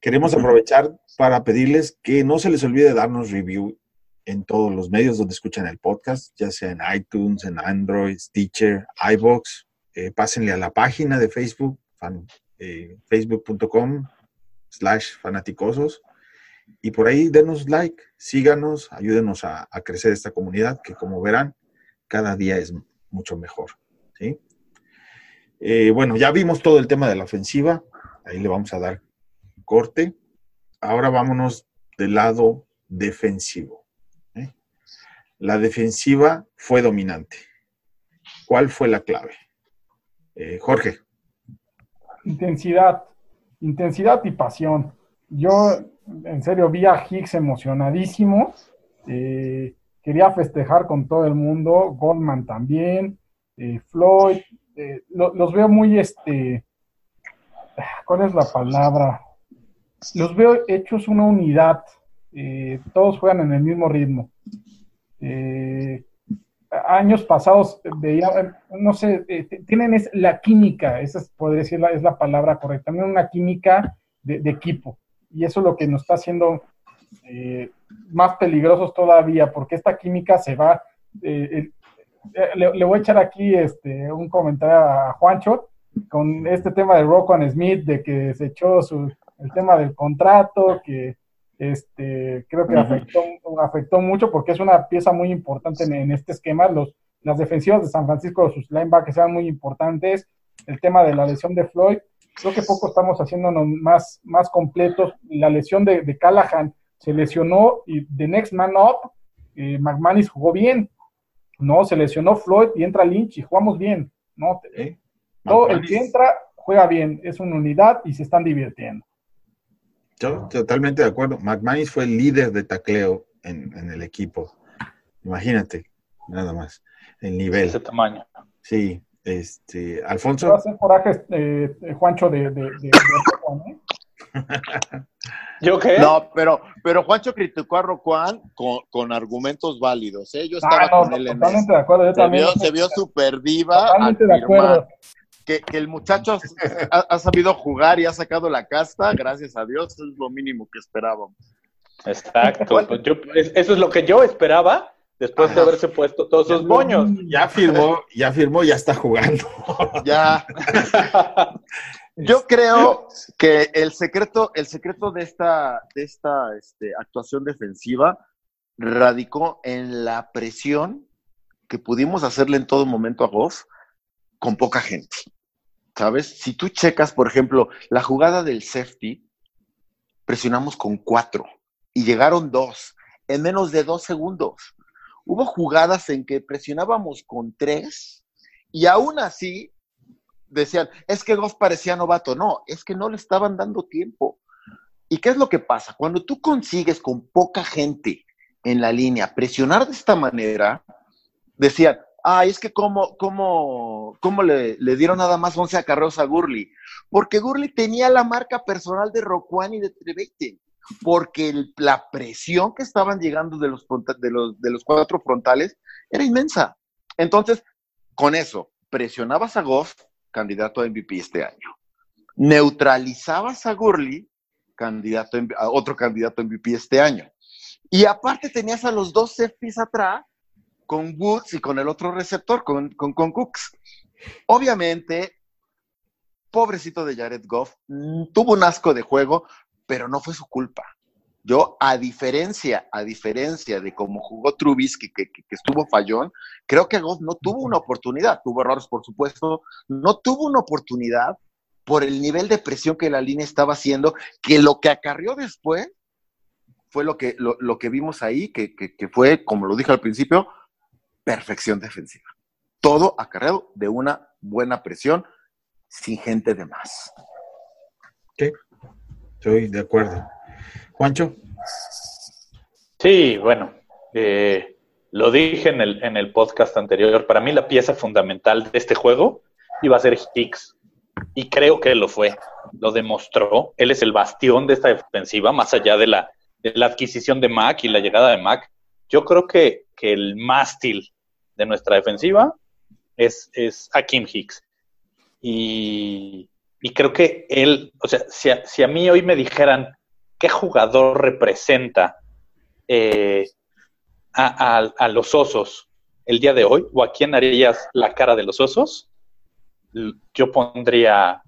[SPEAKER 1] Queremos aprovechar para pedirles que no se les olvide darnos review en todos los medios donde escuchan el podcast, ya sea en iTunes, en Android, Stitcher, iBox. Eh, pásenle a la página de Facebook, eh, facebook.com slash fanaticosos. Y por ahí denos like, síganos, ayúdenos a, crecer esta comunidad que como verán, cada día es mucho mejor. ¿sí? Eh, bueno, ya vimos todo el tema de la ofensiva, ahí le vamos a dar corte. Ahora vámonos del lado defensivo. La defensiva fue dominante. ¿Cuál fue la clave? Eh, Jorge.
[SPEAKER 4] Intensidad intensidad y pasión. Yo, en serio, vi a Hicks emocionadísimo. Eh, quería festejar con todo el mundo. Goldman también. Eh, Floyd. Los veo muy, este. ¿Cuál es la palabra? Los veo hechos una unidad. todos juegan en el mismo ritmo. Años pasados veía, no sé, tienen es, la química, esa es, podría decir, es la palabra correcta, también una química de, equipo. Y eso es lo que nos está haciendo eh, más peligrosos todavía, porque esta química se va. Eh, eh, le, voy a echar aquí este, un comentario a Juancho con este tema de Rocco Smith, de que se echó su, el tema del contrato, que este, creo que afectó, afectó mucho porque es una pieza muy importante en, en este esquema. Los, las defensivas de San Francisco, sus linebackers eran muy importantes. El tema de la lesión de Floyd, creo que poco estamos haciéndonos más, más completos. La lesión de, de Callahan se lesionó y The Next Man Up, eh, McManus jugó bien, ¿no? Se lesionó Floyd y entra Lynch y jugamos bien, ¿no? Todo el que entra juega bien, es una unidad y se están divirtiendo.
[SPEAKER 1] Yo totalmente de acuerdo. McManus fue el líder de tacleo en, en el equipo. Imagínate, nada más el nivel.
[SPEAKER 3] Ese tamaño.
[SPEAKER 1] Sí, este, Alfonso.
[SPEAKER 4] hacer coraje, eh, Juancho, de, de,
[SPEAKER 2] ¿eh? ¿Yo qué? No, pero, pero Juancho criticó a Roquan con, con argumentos válidos, ¿eh? Yo estaba con él en
[SPEAKER 4] Totalmente de acuerdo, yo
[SPEAKER 2] se
[SPEAKER 4] también.
[SPEAKER 2] Vio, se vio súper diva.
[SPEAKER 4] Totalmente de acuerdo.
[SPEAKER 2] Que, que, el muchacho ha, ha, sabido jugar y ha sacado la casta, gracias a Dios, es lo mínimo que esperábamos.
[SPEAKER 3] Exacto. Pues yo, eso es lo que yo esperaba después de haberse puesto todos sus moños.
[SPEAKER 1] Ya firmó, ya firmó, ya está jugando.
[SPEAKER 2] Ya. Yo creo que el secreto, el secreto de esta, de esta este, actuación defensiva radicó en la presión que pudimos hacerle en todo momento a Goff con poca gente. ¿Sabes? Si tú checas, por ejemplo, la jugada del safety, presionamos con cuatro y llegaron dos en menos de dos segundos. Hubo jugadas en que presionábamos con tres y aún así decían, es que Goff parecía novato. No, es que no le estaban dando tiempo. ¿Y qué es lo que pasa? Cuando tú consigues con poca gente en la línea presionar de esta manera, decían, ay, es que cómo, cómo, cómo le, le, dieron nada más 11 acarreos a Gurley. Porque Gurley tenía la marca personal de Roquan y de Treveite porque la presión que estaban llegando de los, de, los, de los cuatro frontales era inmensa. Entonces, con eso, presionabas a Goff, candidato a MVP este año. Neutralizabas a Gurley, candidato a otro candidato a MVP este año. Y aparte tenías a los dos safeties atrás, con Woods y con el otro receptor, con, con, Cooks. Obviamente, pobrecito de Jared Goff, mm, tuvo un asco de juego, pero no fue su culpa. Yo, a diferencia, a diferencia de cómo jugó Trubisky, que, que, estuvo fallón, creo que Goff no tuvo una oportunidad. Tuvo errores, por supuesto. No tuvo una oportunidad por el nivel de presión que la línea estaba haciendo, que lo que acarrió después fue lo que, lo, que vimos ahí, que, que, fue, como lo dije al principio, perfección defensiva. Todo acarreado de una buena presión, sin gente de más.
[SPEAKER 1] ¿Qué? Estoy de acuerdo. Juancho.
[SPEAKER 3] Sí, bueno, eh, Lo dije en el, en el podcast anterior, para mí la pieza fundamental de este juego iba a ser Hicks. Y creo que lo fue. Lo demostró. Él es el bastión de esta defensiva, más allá de la, de la adquisición de Mac y la llegada de Mac. Yo creo que, que el mástil de nuestra defensiva es, es Hakim Hicks. Y, y creo que él, o sea, si a, si a, mí hoy me dijeran qué jugador representa eh, a, a, los osos el día de hoy, o a quién harías la cara de los osos, yo pondría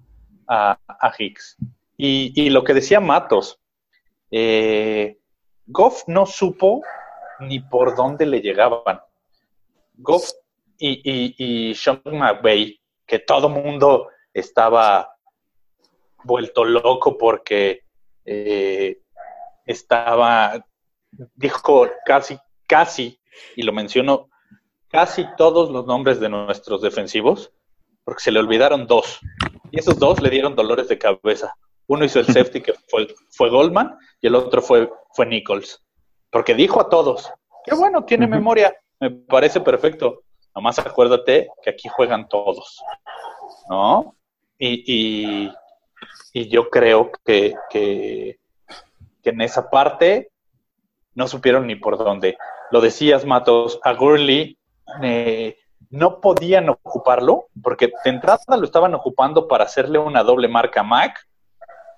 [SPEAKER 3] a, a Hicks. Y, y, lo que decía Matos, eh, Goff no supo ni por dónde le llegaban. Goff y, y, y Sean McVay, que todo mundo estaba vuelto loco porque eh, estaba, dijo casi, casi, y lo menciono, casi todos los nombres de nuestros defensivos, porque se le olvidaron dos. Y esos dos le dieron dolores de cabeza. Uno hizo el safety que fue, fue Goldman y el otro fue, fue Nichols. Porque dijo a todos, qué bueno, tiene memoria, me parece perfecto. Nomás acuérdate que aquí juegan todos. ¿No? Y, y, y yo creo que, que, que, en esa parte no supieron ni por dónde. Lo decías, Matos, a Gurley eh, no podían ocuparlo, porque de entrada lo estaban ocupando para hacerle una doble marca a Mac,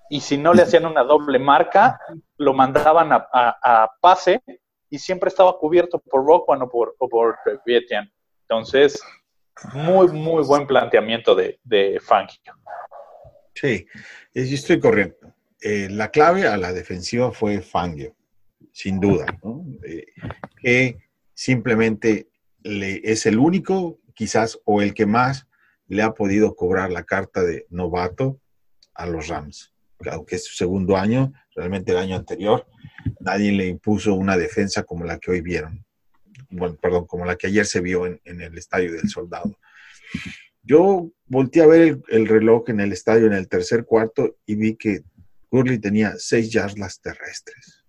[SPEAKER 3] y si no le hacían una doble marca, lo mandaban a, a, a pase y siempre estaba cubierto por Rockwan o por, o por Vietian. Entonces, muy, muy buen planteamiento de, de Fangio.
[SPEAKER 1] Sí, estoy corriendo. Eh, la clave a la defensiva fue Fangio, sin duda, eh, que simplemente le, es el único, quizás, o el que más le ha podido cobrar la carta de novato a los Rams. Aunque es su segundo año, realmente el año anterior, nadie le impuso una defensa como la que hoy vieron. Bueno, perdón, como la que ayer se vio en, en el Estadio del Soldado. Yo volteé a ver el, el, reloj en el estadio en el tercer cuarto y vi que Gurley tenía seis yardas terrestres.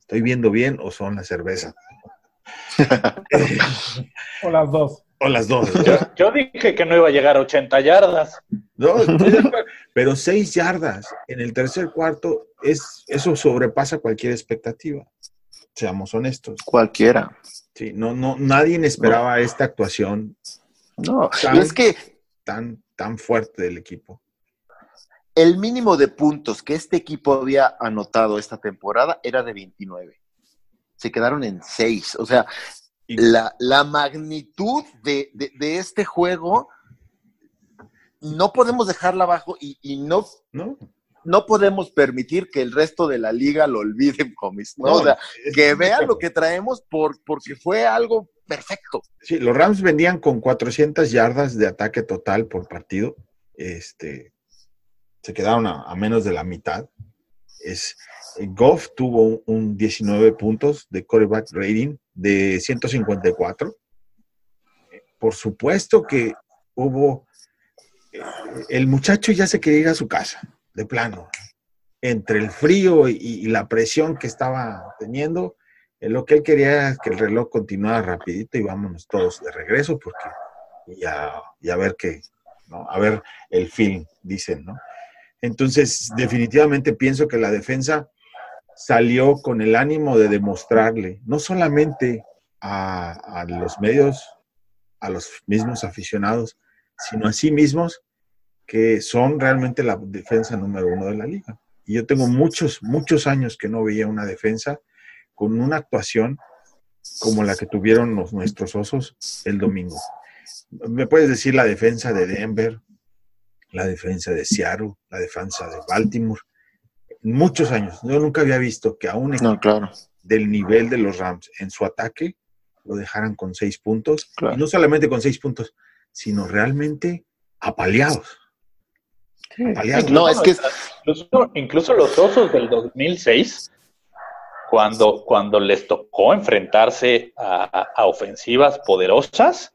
[SPEAKER 1] ¿Estoy viendo bien o son la cerveza?
[SPEAKER 4] o las dos.
[SPEAKER 1] O las dos.
[SPEAKER 3] Yo, yo, dije que no iba a llegar a 80 yardas.
[SPEAKER 1] No, pero seis yardas en el tercer cuarto, es, eso sobrepasa cualquier expectativa. Seamos honestos.
[SPEAKER 2] Cualquiera.
[SPEAKER 1] Sí, no, no, nadie esperaba no. esta actuación.
[SPEAKER 2] No, tan, es que
[SPEAKER 1] tan, tan fuerte del equipo.
[SPEAKER 2] El mínimo de puntos que este equipo había anotado esta temporada era de 29. Se quedaron en 6. O sea. La, la, magnitud de, de, de, este juego no podemos dejarla abajo y, y no,
[SPEAKER 1] no,
[SPEAKER 2] no podemos permitir que el resto de la liga lo olviden, comis. ¿no? no o sea, que vean lo que traemos por, porque fue algo perfecto.
[SPEAKER 1] Sí, los Rams vendían con 400 yardas de ataque total por partido. Este, se quedaron a, a menos de la mitad. Es, Goff tuvo un, un 19 puntos de quarterback rating de 154. Por supuesto que hubo. eh, El muchacho ya se quería ir a su casa de plano. Entre el frío y, la presión que estaba teniendo, eh, lo que él quería que el reloj continuara rapidito y vámonos todos de regreso porque y a, y a ver qué, ¿no? A ver el film, dicen, ¿no? Entonces, definitivamente pienso que la defensa salió con el ánimo de demostrarle, no solamente a, a los medios, a los mismos aficionados, sino a sí mismos, que son realmente la defensa número uno de la liga. Y yo tengo muchos, muchos años que no veía una defensa con una actuación como la que tuvieron los, nuestros osos el domingo. Me puedes decir la defensa de Denver, la defensa de Seattle, la defensa de Baltimore. Muchos años. Yo nunca había visto que a un equipo
[SPEAKER 2] no, claro.
[SPEAKER 1] del nivel de los Rams en su ataque lo dejaran con seis puntos. Claro. Y no solamente con seis puntos, sino realmente apaleados.
[SPEAKER 3] Sí. No, es que incluso, incluso, los osos del 2006, cuando, cuando les tocó enfrentarse a, a, ofensivas poderosas,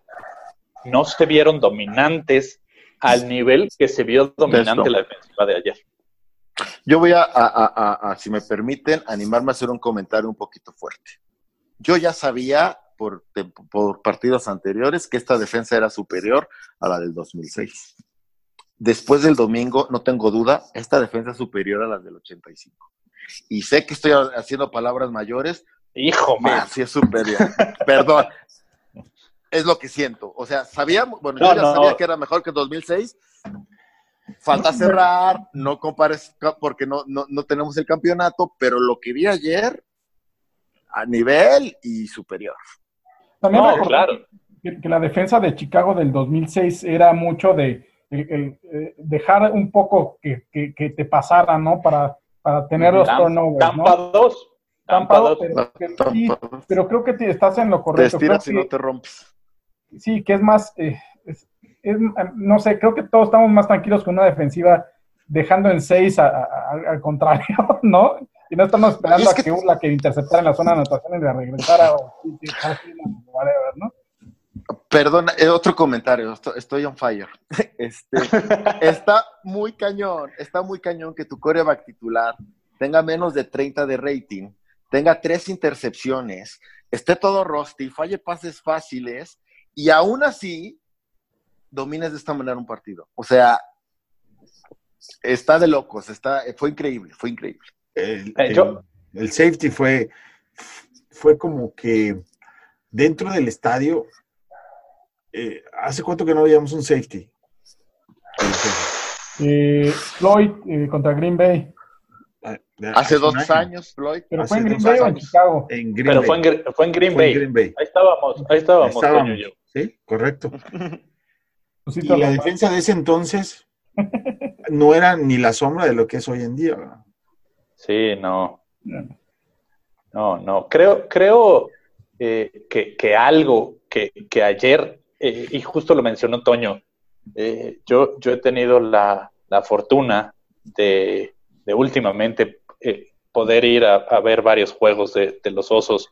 [SPEAKER 3] no se vieron dominantes al nivel que se vio dominante la defensiva de ayer.
[SPEAKER 2] Yo voy a, a, si me permiten, animarme a hacer un comentario un poquito fuerte. yo ya sabía por, por partidos anteriores que esta defensa era superior a la del 2006. Después del domingo, no tengo duda, esta defensa es superior a la del 85. Y sé que estoy haciendo palabras mayores.
[SPEAKER 3] Hijo,
[SPEAKER 2] man. Sí, es superior. Perdón. Es lo que siento. O sea, sabíamos, bueno, yo ya sabía que era mejor que el 2006. Falta cerrar, no compares porque no, no, no tenemos el campeonato, pero lo que vi ayer a nivel y superior.
[SPEAKER 4] También no, claro. Que, la defensa de Chicago del 2006 era mucho de eh, dejar un poco que, que, te pasara, ¿no? Para, para tener los turnovers.
[SPEAKER 3] Tampa 2.
[SPEAKER 4] Tampa 2. Pero, creo que estás en lo correcto.
[SPEAKER 2] Te estiras y no te rompes.
[SPEAKER 4] Sí, que es más, eh, no sé, creo que todos estamos más tranquilos con una defensiva dejando en 6 al contrario, ¿no? Y no estamos esperando a que, que... que interceptara en la zona de anotación y la regresara o whatever, ¿no?
[SPEAKER 2] Perdona, eh, otro comentario, estoy on fire. Este, está muy cañón, está muy cañón que tu coreback titular tenga menos de 30 de rating, tenga tres intercepciones, esté todo rusty, falle pases fáciles y aún así domines de esta manera un partido. O sea, está de locos, está, fue increíble, fue increíble.
[SPEAKER 1] El, el, safety fue, fue como que dentro del estadio, eh, ¿hace cuánto que no veíamos un safety?
[SPEAKER 4] Eh, Floyd eh, contra Green Bay.
[SPEAKER 2] Ah, hace, dos años, Floyd.
[SPEAKER 4] Pero fue en Green Bay o en Chicago.
[SPEAKER 3] Pero Fue, en, fue en, Green, Bay. Ahí estábamos, ahí estábamos.
[SPEAKER 1] Sí, correcto. Y la defensa de ese entonces no era ni la sombra de lo que es hoy en día. ¿verdad?
[SPEAKER 3] Sí, no. No, no. Creo, creo eh, que, algo que, ayer, eh, y justo lo mencionó Toño, eh, yo, yo he tenido la, fortuna de, últimamente poder ir a, ver varios juegos de, los osos.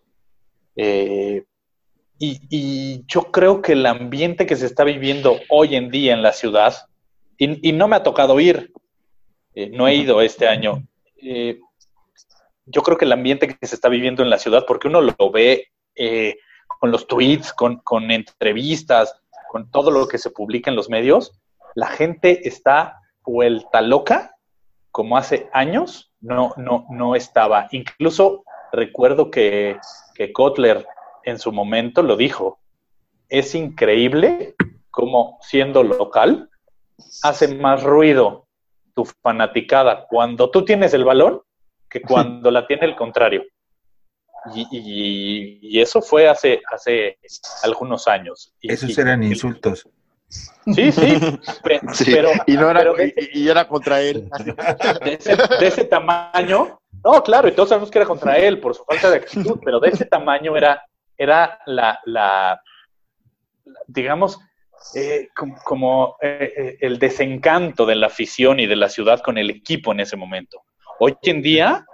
[SPEAKER 3] Y, y, yo creo que el ambiente que se está viviendo hoy en día en la ciudad, y, y no me ha tocado ir, no he ido este año, eh, yo creo que el ambiente que se está viviendo en la ciudad, porque uno lo ve eh, con los tweets, con, entrevistas, con todo lo que se publica en los medios, la gente está vuelta loca como hace años no, no, no estaba. Incluso recuerdo que, que Kotler en su momento lo dijo. Es increíble cómo siendo local hace más ruido tu fanaticada cuando tú tienes el balón que cuando la tiene el contrario. Y, eso fue hace, hace algunos años.
[SPEAKER 1] Esos eran insultos.
[SPEAKER 3] Sí, sí, pero,
[SPEAKER 2] y, no era, y, era contra él.
[SPEAKER 3] De ese, tamaño, no, claro, y todos sabemos que era contra él por su falta de actitud, pero de ese tamaño era, era la, digamos, eh, como, eh, eh, el desencanto de la afición y de la ciudad con el equipo en ese momento. Hoy en día,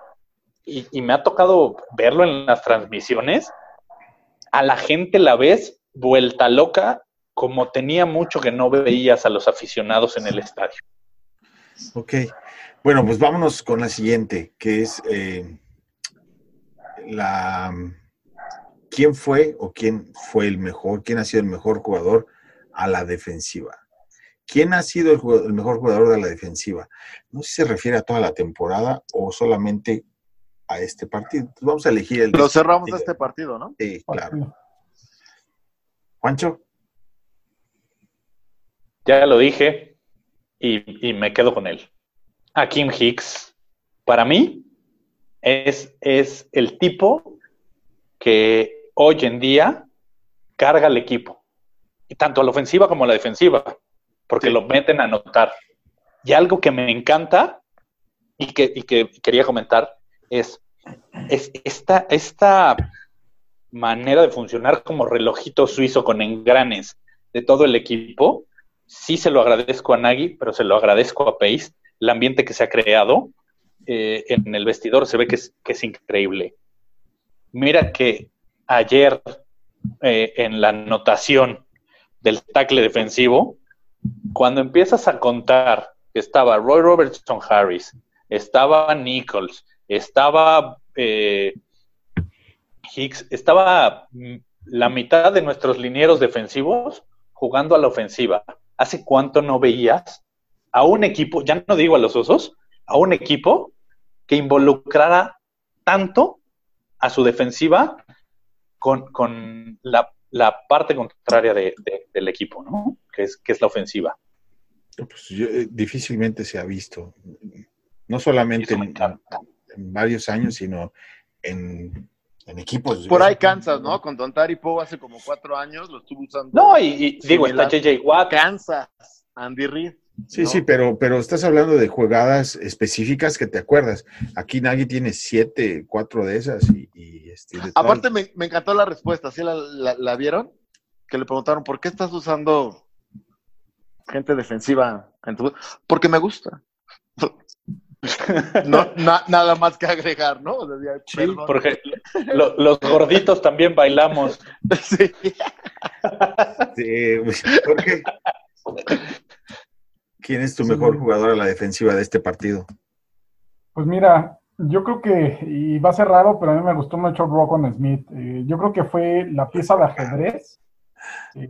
[SPEAKER 3] y, me ha tocado verlo en las transmisiones, a la gente la ves vuelta loca como tenía mucho que no veías a los aficionados en el estadio.
[SPEAKER 1] Ok, bueno, pues vámonos con la siguiente, que es la... ¿Quién fue o quién fue el mejor, quién ha sido el mejor jugador a la defensiva. ¿Quién ha sido el, mejor jugador de la defensiva? No sé si se refiere a toda la temporada o solamente a este partido. vamos a elegir el.
[SPEAKER 2] Lo cerramos a este partido, ¿no?
[SPEAKER 1] Sí, claro. Juancho.
[SPEAKER 3] Ya lo dije y, y, me quedo con él. Kim Hicks, para mí, es, es el tipo que hoy en día carga el equipo tanto a la ofensiva como a la defensiva, porque lo meten a anotar. Y algo que me encanta y que, quería comentar es, es esta, esta manera de funcionar como relojito suizo con engranes de todo el equipo. Sí se lo agradezco a Nagy, pero se lo agradezco a Pace. El ambiente que se ha creado eh, en el vestidor se ve que es, que es increíble. Mira que ayer eh, en la anotación del tackle defensivo, cuando empiezas a contar que estaba Roy Robertson Harris, estaba Nichols, estaba eh, Hicks, estaba mm, la mitad de nuestros linieros defensivos jugando a la ofensiva. ¿Hace cuánto no veías a un equipo, ya no digo a los osos, a un equipo que involucrara tanto a su defensiva con, la, parte contraria del equipo, ¿no? Que es, que es la ofensiva.
[SPEAKER 1] Pues eh, difícilmente se ha visto, no solamente en, varios años, sino en, equipos.
[SPEAKER 2] Por ahí Kansas, ¿no? Con Don Tari Poe hace como cuatro años lo estuvo usando.
[SPEAKER 3] No, y, digo, está JJ Watt.
[SPEAKER 2] Kansas, Andy Reid.
[SPEAKER 1] Sí, sí, pero, pero estás hablando de jugadas específicas que te acuerdas. Aquí nadie tiene siete, cuatro de esas. Y, este,
[SPEAKER 2] Aparte, me, encantó la respuesta. ¿Sí la, vieron? Que le preguntaron, ¿por qué estás usando gente defensiva? Porque me gusta. no, nada más que agregar, ¿no?
[SPEAKER 3] sí, porque los gorditos también bailamos.
[SPEAKER 1] Sí. sí, porque ¿Quién es tu mejor jugador a la defensiva de este partido?
[SPEAKER 4] Pues mira, yo creo que, y va a ser raro, pero a mí me gustó mucho Rockon Smith. Eh, yo creo que fue la pieza de ajedrez eh,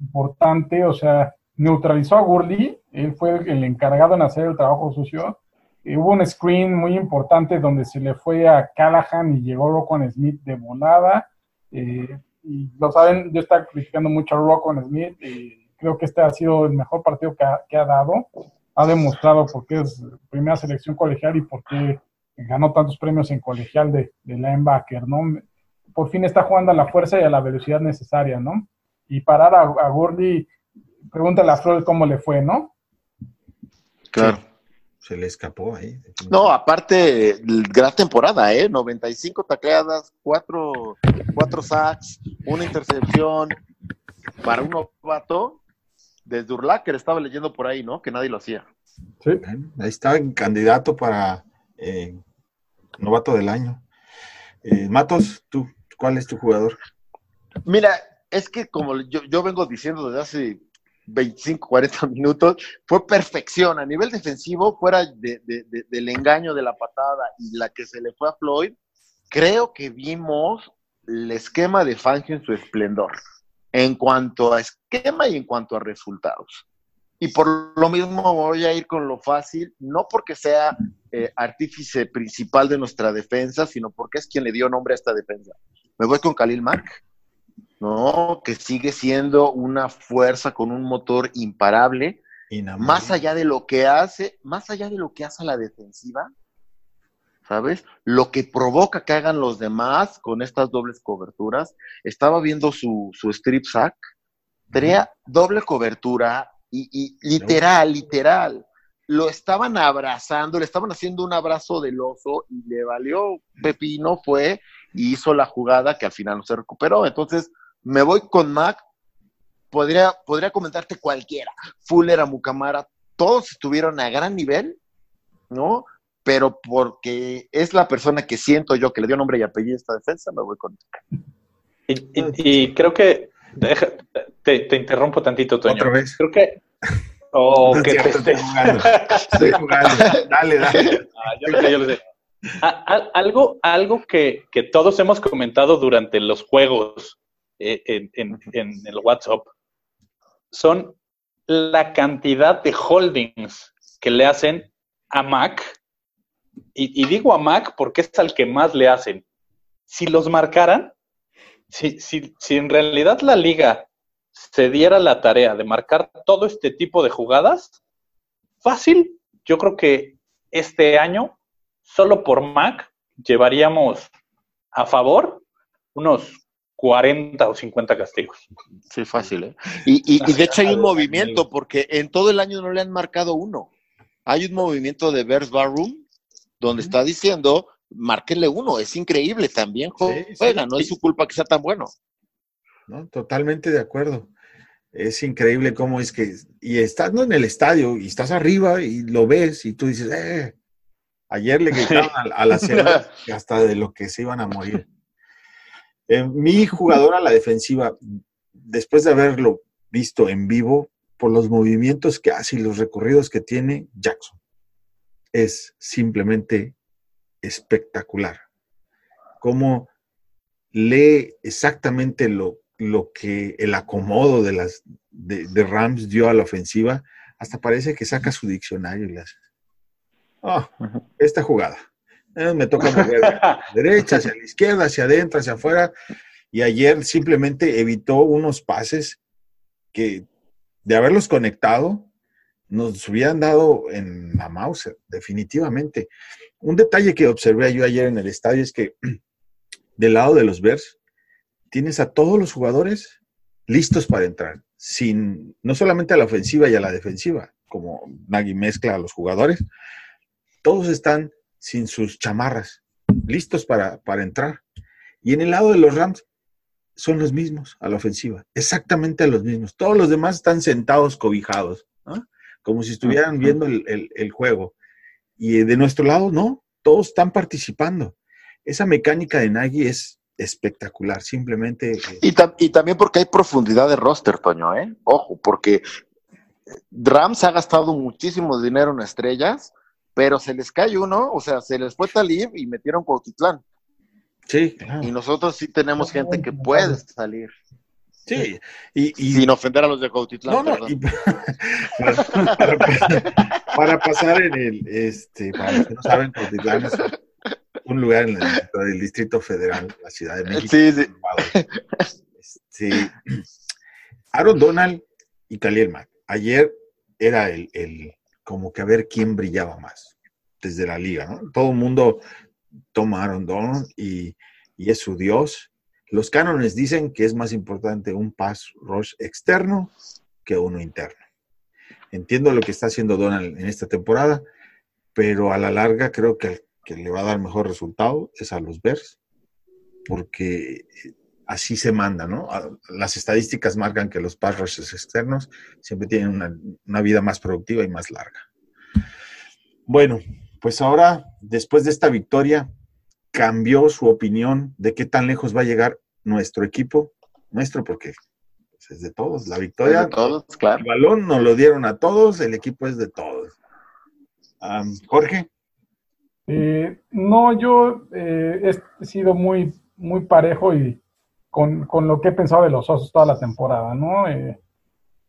[SPEAKER 4] importante, o sea, neutralizó a Gurley, él fue el encargado en hacer el trabajo sucio. Eh, hubo un screen muy importante donde se le fue a Callahan y llegó Rockon Smith de volada. y lo saben, yo estaba criticando mucho a Rockon Smith. y Creo que este ha sido el mejor partido que ha, dado. Ha demostrado por qué es primera selección colegial y por qué ganó tantos premios en colegial de, de linebacker, ¿no? Por fin está jugando a la fuerza y a la velocidad necesaria, ¿no? Y parar a, a Gordy, pregúntale a Flor cómo le fue, ¿no?
[SPEAKER 1] Claro. Se le escapó ahí.
[SPEAKER 2] No, aparte, gran temporada, ¿eh? 95 tacleadas, 4, cuatro sacks, una intercepción. Para un novato, desde Urlacher estaba leyendo por ahí, ¿no? Que nadie lo hacía.
[SPEAKER 1] Sí. Ahí está el candidato para eh, novato del año. Eh, Matos, tú, ¿cuál es tu jugador?
[SPEAKER 2] Mira, es que como yo, vengo diciendo desde hace 25, 40 minutos, fue perfección a nivel defensivo, fuera del engaño de la patada y la que se le fue a Floyd, creo que vimos el esquema de Fangio en su esplendor en cuanto a esquema y en cuanto a resultados. Y por lo mismo voy a ir con lo fácil, no porque sea eh, artífice principal de nuestra defensa, sino porque es quien le dio nombre a esta defensa. Me voy con Khalil Mack, ¿no? Que sigue siendo una fuerza con un motor imparable. Más allá de lo que hace, más allá de lo que hace la defensiva, ¿sabes? Lo que provoca que hagan los demás con estas dobles coberturas. Estaba viendo su, strip sack, tenía doble cobertura y, literal, literal. Lo estaban abrazando, le estaban haciendo un abrazo del oso y le valió Pepino, fue y hizo la jugada que al final no se recuperó. Entonces, me voy con Mac. Podría, podría comentarte cualquiera. Fuller, Amukamara, todos estuvieron a gran nivel, ¿no? Pero porque es la persona que siento yo que le dio nombre y apellido a esta defensa, me voy con.
[SPEAKER 3] Y, creo que. te, interrumpo tantito, Toño.
[SPEAKER 1] ¿Otra vez?
[SPEAKER 3] Creo que. Oh, que te
[SPEAKER 1] estoy jugando. Estoy jugando. Dale, dale.
[SPEAKER 3] Ah, yo lo sé, yo lo sé. algo algo que, que, todos hemos comentado durante los juegos eh, en, en, en el WhatsApp son la cantidad de holdings que le hacen a Mac y, digo a Mac porque es al que más le hacen. Si los marcaran, si, si, si en realidad la liga se diera la tarea de marcar todo este tipo de jugadas, fácil, yo creo que este año, solo por Mac, llevaríamos a favor unos 40 o 50 castigos.
[SPEAKER 2] Sí, fácil, ¿eh? Y, y, y de hecho hay un movimiento, porque en todo el año no le han marcado uno. Hay un movimiento de Bears Barroom donde está diciendo, márquenle uno, es increíble, también juega, no es su culpa que sea tan bueno.
[SPEAKER 1] No, totalmente de acuerdo. Es increíble cómo es que, y estando en el estadio, y estás arriba y lo ves, y tú dices, eh, ayer le gritaron a, la cena hasta de lo que se iban a morir. Eh, mi jugador a la defensiva, después de haberlo visto en vivo, por los movimientos que hace y los recorridos que tiene, Jackson es simplemente espectacular. Cómo lee exactamente lo, lo que el acomodo de, las, de, de Rams dio a la ofensiva, hasta parece que saca su diccionario y le hace, ah, esta jugada. Eh, me toca mover de la derecha, hacia la izquierda, hacia adentro, hacia afuera. Y ayer simplemente evitó unos pases que, de haberlos conectado, nos hubieran dado en la mouse, definitivamente. Un detalle que observé yo ayer en el estadio es que del lado de los Bears tienes a todos los jugadores listos para entrar, sin no solamente a la ofensiva y a la defensiva, como Nagy mezcla a los jugadores, todos están sin sus chamarras, listos para, para entrar. Y en el lado de los Rams son los mismos a la ofensiva, exactamente los mismos. Todos los demás están sentados, cobijados. Como si estuvieran viendo el, el, el, juego. Y de nuestro lado, no, todos están participando. Esa mecánica de Nagy es espectacular, simplemente.
[SPEAKER 2] Y, tam y también porque hay profundidad de roster, Toño, ¿eh? Ojo, porque Rams ha gastado muchísimo dinero en estrellas, pero se les cae uno, o sea, se les fue Talib y metieron Cuautitlán.
[SPEAKER 1] Sí, claro.
[SPEAKER 2] Y nosotros sí tenemos gente que puede salir.
[SPEAKER 1] Sí, y, y,
[SPEAKER 2] sin ofender a los de Cuautitlán.
[SPEAKER 1] No, no, y, para, para, para, pasar en el, este, para los que no saben, Cuautitlán es un lugar en el, Distrito Federal, la Ciudad de México.
[SPEAKER 2] Sí, sí.
[SPEAKER 1] Este, Aaron Donald y Khalil Mack. Ayer era el, el, como que a ver quién brillaba más desde la liga, ¿no? Todo el mundo toma a Aaron Donald y, y es su dios los cánones dicen que es más importante un pass rush externo que uno interno. Entiendo lo que está haciendo Donald en esta temporada, pero a la larga creo que el que le va a dar mejor resultado es a los Bears, porque así se manda, ¿no? Las estadísticas marcan que los pass rushes externos siempre tienen una, una vida más productiva y más larga. Bueno, pues ahora, después de esta victoria, cambió su opinión de qué tan lejos va a llegar nuestro equipo, nuestro porque pues, es de todos, la victoria,
[SPEAKER 2] de todos, claro.
[SPEAKER 1] el balón nos lo dieron a todos, el equipo es de todos. Um, Jorge.
[SPEAKER 4] Eh, no, yo eh, he sido muy, muy parejo y con, con, lo que he pensado de los osos toda la temporada, ¿no? Eh,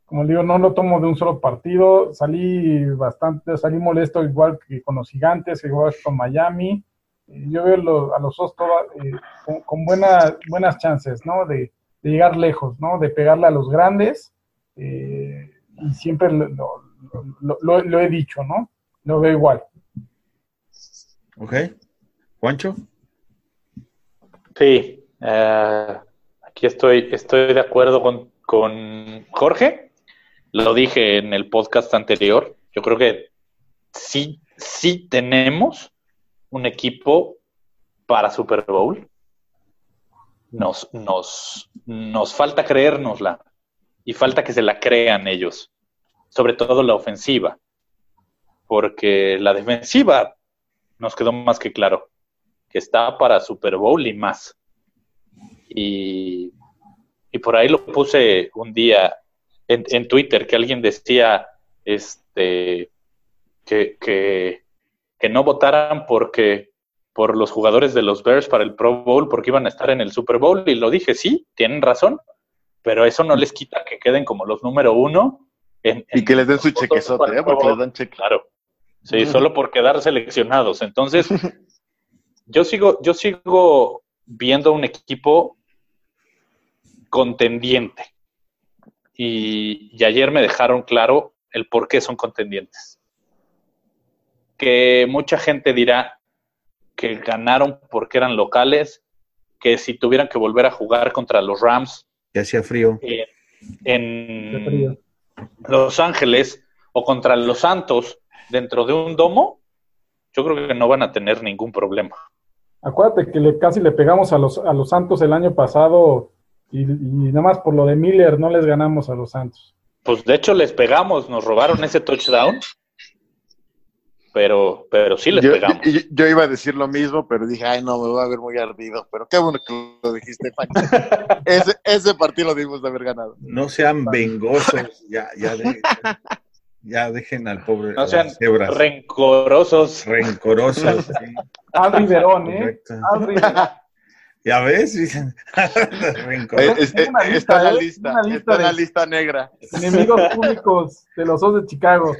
[SPEAKER 4] como digo, no lo tomo de un solo partido, salí bastante, salí molesto igual que con los gigantes, igual que con Miami, yo veo lo, a los dos eh, con, con buena, buenas chances, ¿no? De, de, llegar lejos, ¿no? De pegarle a los grandes. Eh, y siempre lo, lo, lo, he dicho, ¿no? Lo veo igual.
[SPEAKER 1] Ok. Juancho.
[SPEAKER 3] Sí. Uh, aquí estoy, estoy de acuerdo con, con Jorge. Lo dije en el podcast anterior. Yo creo que sí, sí tenemos un equipo para Super Bowl. Nos, nos, nos falta creérnosla y falta que se la crean ellos, sobre todo la ofensiva, porque la defensiva nos quedó más que claro, que está para Super Bowl y más. Y, y por ahí lo puse un día en, en Twitter, que alguien decía este, que, que que no votaran porque por los jugadores de los Bears para el Pro Bowl porque iban a estar en el Super Bowl y lo dije, sí, tienen razón, pero eso no les quita que queden como los número uno. En,
[SPEAKER 2] y que les den su chequezote, ¿eh? porque les dan cheque.
[SPEAKER 3] Claro, sí, solo por quedar seleccionados. Entonces, yo sigo, yo sigo viendo un equipo contendiente. Y, y ayer me dejaron claro el por qué son contendientes que mucha gente dirá que ganaron porque eran locales, que si tuvieran que volver a jugar contra los Rams.
[SPEAKER 1] Que hacía frío.
[SPEAKER 3] Eh, en frío. Los Ángeles o contra los Santos dentro de un domo, yo creo que no van a tener ningún problema.
[SPEAKER 4] Acuérdate que le, casi le pegamos a los, a los Santos el año pasado y, y nada más por lo de Miller no les ganamos a los Santos.
[SPEAKER 3] Pues de hecho les pegamos, nos robaron ese touchdown pero, pero sí les
[SPEAKER 2] yo,
[SPEAKER 3] pegamos.
[SPEAKER 2] Yo, yo, iba a decir lo mismo, pero dije, ay, no, me voy a ver muy ardido. Pero qué bueno que lo dijiste, ese, ese partido lo dimos de haber ganado.
[SPEAKER 1] No sean vengosos, ya, ya, de, ya dejen al pobre.
[SPEAKER 3] No sean rencorosos.
[SPEAKER 1] Rencorosos, sí.
[SPEAKER 4] Al Riverón, ¿eh? Al Riverón.
[SPEAKER 1] Ya ves,
[SPEAKER 2] Rencor. está en la lista, está en la lista negra.
[SPEAKER 4] Enemigos públicos de los dos de Chicago.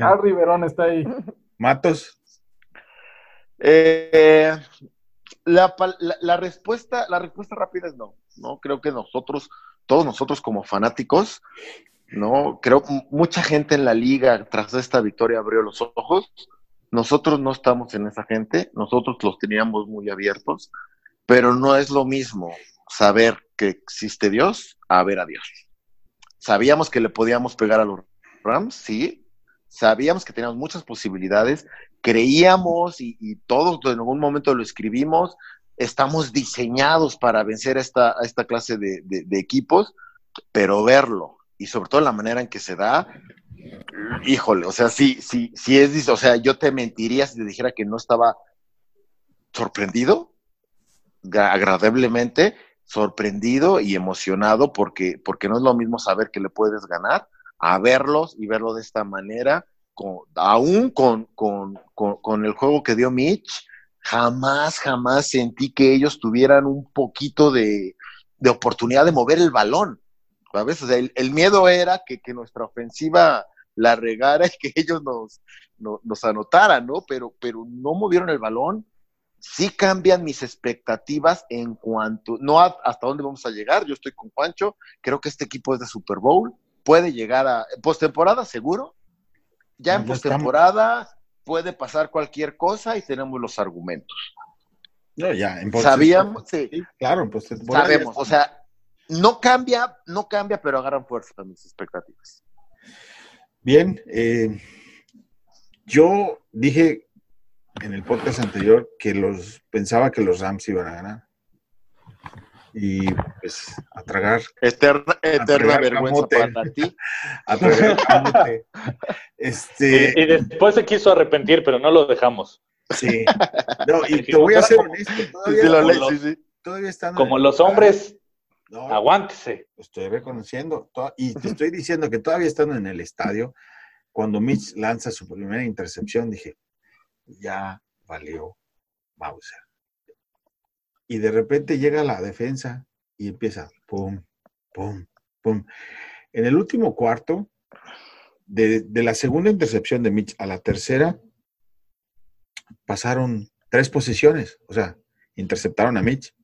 [SPEAKER 4] Al Riverón está ahí.
[SPEAKER 1] Matos.
[SPEAKER 2] Eh, la, la, respuesta, la respuesta rápida es no. No creo que nosotros, todos nosotros como fanáticos, no creo mucha gente en la liga tras esta victoria abrió los ojos. Nosotros no estamos en esa gente, nosotros los teníamos muy abiertos, pero no es lo mismo saber que existe Dios a ver a Dios. Sabíamos que le podíamos pegar a los Rams, sí, sabíamos que teníamos muchas posibilidades, creíamos y, todos en algún momento lo escribimos, estamos diseñados para vencer a esta, esta clase de, equipos, pero verlo y sobre todo la manera en que se da, híjole, o sea, sí, sí, sí es, o sea, yo te mentiría si te dijera que no estaba sorprendido, agradablemente sorprendido y emocionado porque, porque no es lo mismo saber que le puedes ganar a verlos y verlo de esta manera, con, aún con, con, con, el juego que dio Mitch, jamás, jamás sentí que ellos tuvieran un poquito de, oportunidad de mover el balón. ¿sabes? el, miedo era que, nuestra ofensiva la regara y que ellos nos, nos, anotaran, ¿no? Pero, pero no movieron el balón. Sí cambian mis expectativas en cuanto, no hasta dónde vamos a llegar. Yo estoy con Juancho, creo que este equipo es de Super Bowl puede llegar a postemporada seguro. Ya en postemporada puede pasar cualquier cosa y tenemos los argumentos.
[SPEAKER 1] No, ya,
[SPEAKER 2] en Sabíamos, sí.
[SPEAKER 1] Claro, en postemporada.
[SPEAKER 2] Sabemos, o sea, no cambia, no cambia, pero agarran fuerza mis expectativas.
[SPEAKER 1] Bien, eh, yo dije en el podcast anterior que los pensaba que los Rams iban a ganar y pues a tragar.
[SPEAKER 2] Eterna, eterna vergüenza para ti.
[SPEAKER 1] a tragar
[SPEAKER 3] este... Y, después se quiso arrepentir, pero no lo dejamos.
[SPEAKER 1] Sí. No, y te voy a ser honesto.
[SPEAKER 3] Todavía, están como los hombres, aguántese.
[SPEAKER 1] estoy reconociendo. Y te estoy diciendo que todavía estando en el estadio, cuando Mitch lanza su primera intercepción, dije, ya valió Bowser y de repente llega la defensa y empieza, pum, pum, pum. En el último cuarto, de, la segunda intercepción de Mitch a la tercera, pasaron tres posiciones, o sea, interceptaron a Mitch.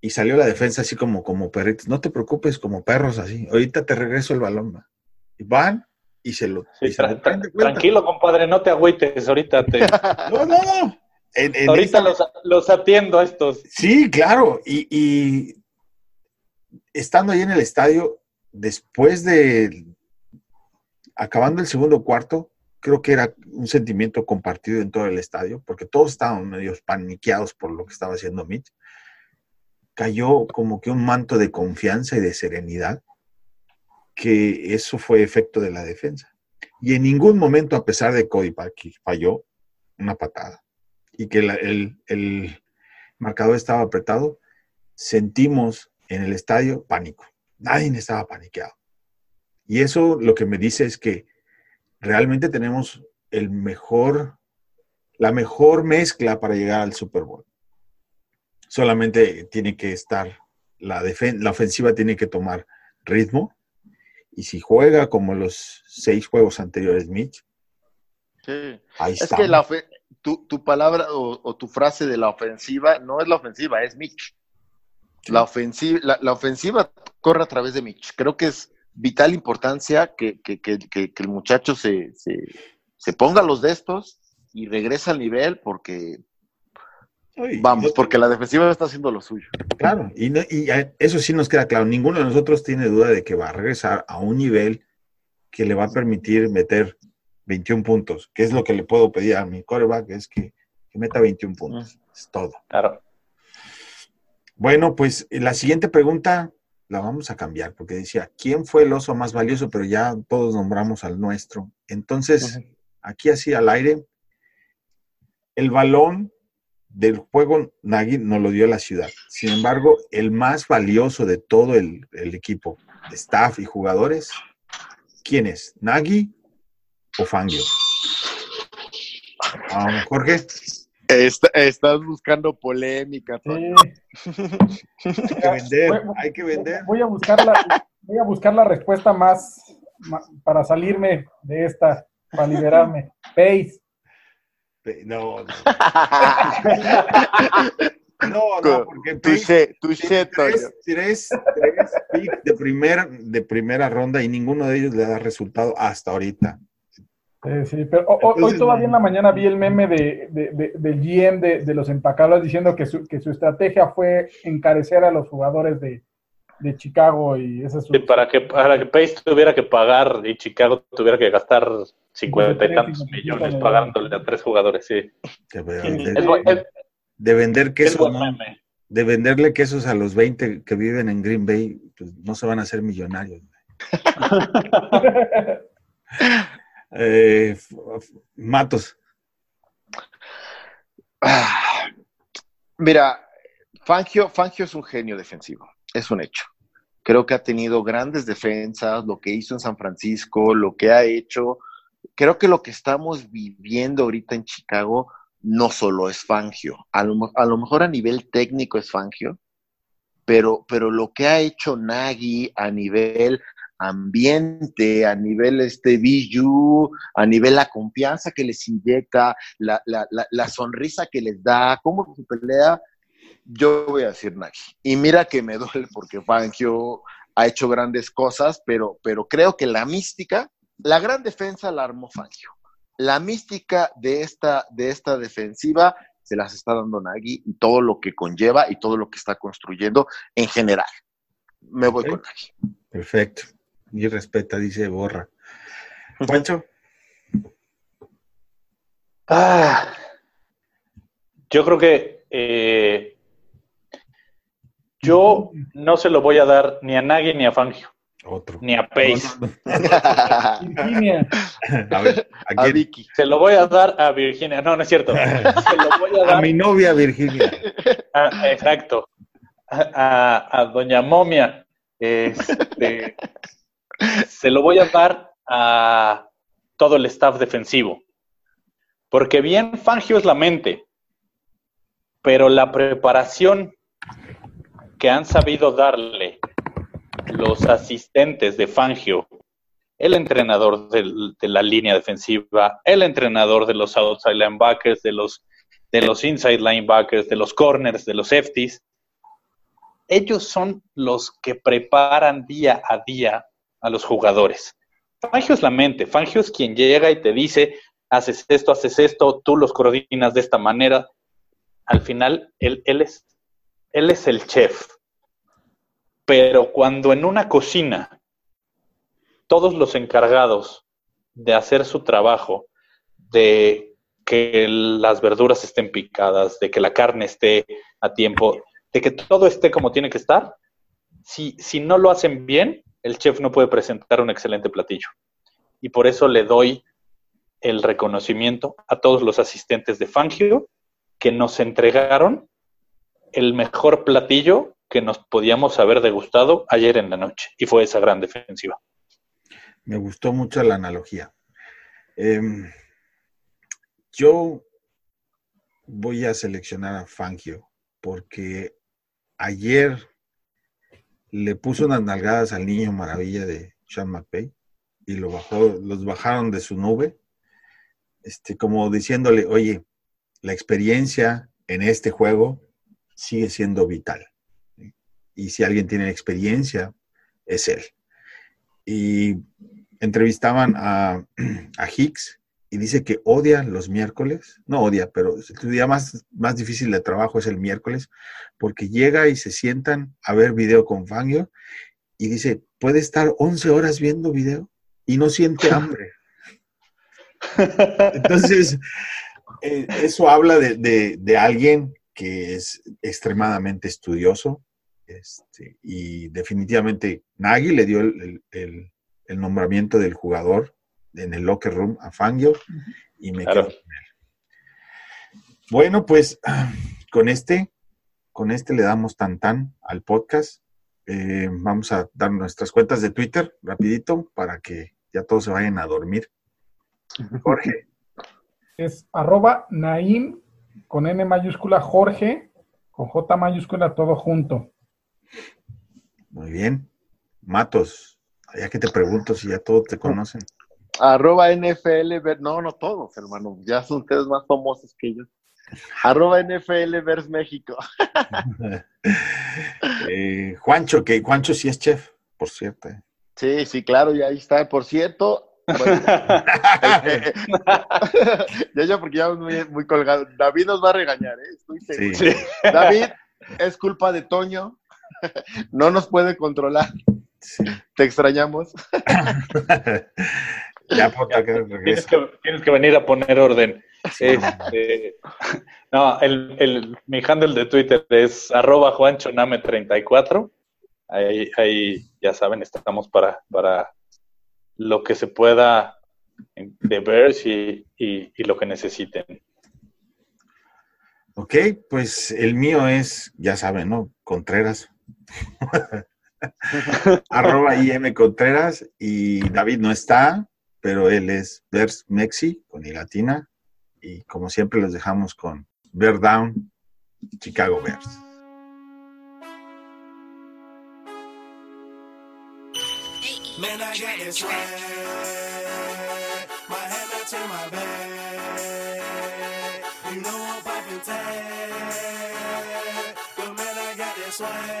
[SPEAKER 1] Y salió la defensa así como, como perritos. No te preocupes, como perros así. Ahorita te regreso el balón. Y van y se lo.
[SPEAKER 3] tranquilo, compadre, no te agüites. Ahorita te.
[SPEAKER 1] no, no, no.
[SPEAKER 3] Ahorita los, atiendo a estos.
[SPEAKER 1] Sí, claro. Y, estando ahí en el estadio, después de acabando el segundo cuarto, creo que era un sentimiento compartido en todo el estadio, porque todos estaban medio paniqueados por lo que estaba haciendo Mitch. Cayó como que un manto de confianza y de serenidad, que eso fue efecto de la defensa. Y en ningún momento, a pesar de Cody Parker falló una patada y que el, marcador estaba apretado, sentimos en el estadio pánico. Nadie estaba paniqueado. Y eso lo que me dice es que realmente tenemos el mejor, la mejor mezcla para llegar al Super Bowl. Solamente tiene que estar, la, la ofensiva tiene que tomar ritmo. Y si juega como los seis juegos anteriores, Mitch,
[SPEAKER 2] ahí es que la, tu, palabra o, tu frase de la ofensiva no es la ofensiva, es Mitch. La ofensiva, la, ofensiva corre a través de Mitch. Creo que es vital importancia que, el muchacho se, se, ponga los de estos y regrese al nivel porque vamos, porque la defensiva está haciendo lo suyo.
[SPEAKER 1] Claro, y, y, eso sí nos queda claro. Ninguno de nosotros tiene duda de que va a regresar a un nivel que le va a permitir meter 21 puntos, que es lo que le puedo pedir a mi coreback, es que, meta 21 puntos. Es todo.
[SPEAKER 3] Claro.
[SPEAKER 1] Bueno, pues la siguiente pregunta la vamos a cambiar, porque decía, ¿quién fue el oso más valioso? Pero ya todos nombramos al nuestro. Entonces, aquí así al aire, el balón del juego Nagy nos lo dio la ciudad. Sin embargo, el más valioso de todo el, el equipo, staff y jugadores, ¿quién es? ¿Nagy o Fangio? Ah, Jorge.
[SPEAKER 2] Está- estás buscando polémica.
[SPEAKER 1] Hay que vender,
[SPEAKER 4] Voy-
[SPEAKER 1] hay que vender.
[SPEAKER 4] Voy a buscar la, voy a buscar la respuesta más, para salirme de esta, para liberarme. Pace.
[SPEAKER 1] No, no. No, no, porque
[SPEAKER 2] Toño.
[SPEAKER 1] tres, tres, tres picks de primera, de primera ronda y ninguno de ellos le da resultado hasta ahorita.
[SPEAKER 4] Sí, pero ho- ho- hoy todavía en la mañana vi el meme de, de- de- del GM de, de los empacados diciendo que su, que su estrategia fue encarecer a los jugadores de, de Chicago y ese es su...
[SPEAKER 3] Sí, para que para que Pace tuviera que pagar y Chicago tuviera que gastar cincuenta y tantos millones pagándole a tres jugadores, sí.
[SPEAKER 1] De, vender
[SPEAKER 3] es
[SPEAKER 1] quesos, de venderle quesos a los 20 que viven en Green Bay, pues no se van a hacer millonarios. Eh, Matos,
[SPEAKER 2] Mira, Fangio, Fangio es un genio defensivo, es un hecho. Creo que ha tenido grandes defensas, lo que hizo en San Francisco, lo que ha hecho. Creo que lo que estamos viviendo ahorita en Chicago no solo es Fangio. A lo, a lo mejor a nivel técnico es Fangio, pero, pero lo que ha hecho Nagy a nivel ambiente, a nivel este BU, a nivel la confianza que les inyecta, la, la, la, la sonrisa que les da, cómo se pelea, yo voy a decir Nagy. Y mira que me duele porque Fangio ha hecho grandes cosas, pero, pero creo que la mística, la gran defensa la armó Fangio. La mística de esta, de esta defensiva se las está dando Nagy y todo lo que conlleva y todo lo que está construyendo en general. Me voy con Nagy.
[SPEAKER 1] perfecto. Y respeta, dice Borra. Juancho,
[SPEAKER 3] Ah, yo creo que eh, yo no se lo voy a dar ni a Nagy ni a Fangio,
[SPEAKER 1] otro.
[SPEAKER 3] ni a Pace.
[SPEAKER 4] Virginia.
[SPEAKER 1] A ver, ¿a,
[SPEAKER 2] A? Vicky.
[SPEAKER 3] Se lo voy a dar a Virginia. No, no es cierto. Se lo voy a
[SPEAKER 1] A
[SPEAKER 3] dar
[SPEAKER 1] mi novia Virginia.
[SPEAKER 3] a- exacto. A, a- a Doña Momia. Este, se lo voy a dar a todo el staff defensivo. Porque bien Fangio es la mente, pero la preparación que han sabido darle los asistentes de Fangio, el entrenador de la línea defensiva, el entrenador de los outside linebackers, de los, de los inside linebackers, de los corners, de los safeties, ellos son los que preparan día a día a los jugadores. Fangio es la mente, Fangio es quien llega y te dice, haces esto, haces esto, tú los coordinas de esta manera. Al final, él, él, es, él es el chef. Pero cuando en una cocina todos los encargados de hacer su trabajo, de que las verduras estén picadas, de que la carne esté a tiempo, de que todo esté como tiene que estar, si, si no lo hacen bien, el chef no puede presentar un excelente platillo. Y por eso le doy el reconocimiento a todos los asistentes de Fangio que nos entregaron el mejor platillo que nos podíamos haber degustado ayer en la noche. Y fue esa gran defensiva.
[SPEAKER 1] Me gustó mucho la analogía. Em, yo voy a seleccionar a Fangio porque ayer le puso unas nalgadas al niño maravilla de Sean McVay y lo bajó, los bajaron de su nube, este, como diciéndole, oye, la experiencia en este juego sigue siendo vital. Y si alguien tiene experiencia, es él. Y entrevistaban a, a Hicks y dice que odia los miércoles, no odia, pero su día más, más difícil de trabajo es el miércoles, porque llega y se sientan a ver video con Fangio y dice, puede estar 11 horas viendo video y no siente hambre. Entonces, eh, eso habla de, de- de alguien que es extremadamente estudioso este, y definitivamente Nagy le dio el, el- el- el nombramiento del jugador en el locker room a Fangio y me
[SPEAKER 3] Claro.
[SPEAKER 1] quedo con él. Bueno, pues con este, con este le damos tan tan al podcast. Eh, vamos a dar nuestras cuentas de Twitter rapidito para que ya todos se vayan a dormir. Jorge,
[SPEAKER 4] Es arroba Naim con N mayúscula, Jorge, con J mayúscula, todo junto.
[SPEAKER 1] Muy bien. Matos, ya que te pregunto si ya todos te conocen.
[SPEAKER 2] Arroba NFL, no, no todos, hermano, ya son ustedes más famosos que yo. Arroba NFL Vers México.
[SPEAKER 1] eh, Juancho, que Juancho sí es chef, por cierto. eh.
[SPEAKER 2] Sí, sí, claro, ya ahí está. Por cierto, bueno, ya, ya, porque ya muy, muy colgado. David nos va a regañar, ¿eh? Estoy seguro.
[SPEAKER 1] Sí.
[SPEAKER 2] David, es culpa de Toño. No nos puede controlar.
[SPEAKER 1] Sí.
[SPEAKER 2] Te extrañamos.
[SPEAKER 1] ya
[SPEAKER 3] Tienes que, tienes que venir a poner orden. Este, no, el, el- mi handle de Twitter es arroba juanchoname34. Ahí, ahí, ya saben, estamos para, para lo que se pueda de ver y, y, y lo que necesiten.
[SPEAKER 1] Ok, pues el mío es, ya saben, ¿no? Contreras. Arroba IM Contreras y David no está, pero él es Vers Mexi con I latina y como siempre los dejamos con Bear Down, Chicago Bears.
[SPEAKER 5] Man, I got this swag. My head matching my bag. You know I'm popping tag. But man, I got this swag.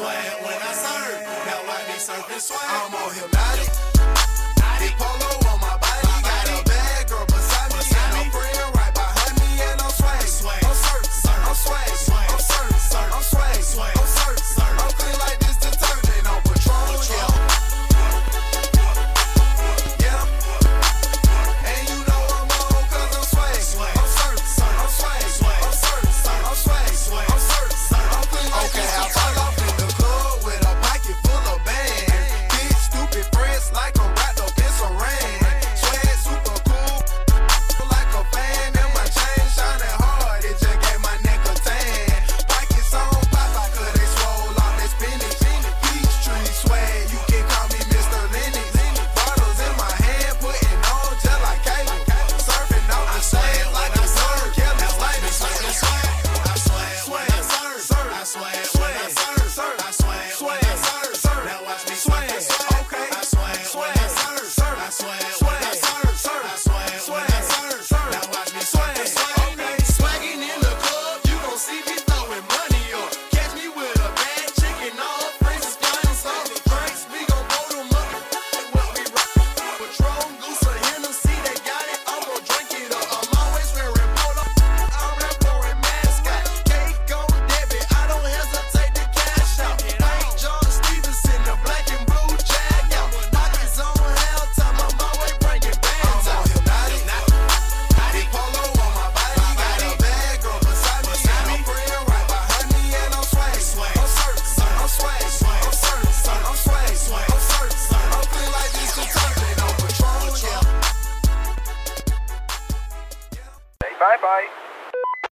[SPEAKER 5] But man, I got I swear when I serve, now I be surfing swag. I'm on hypnotic.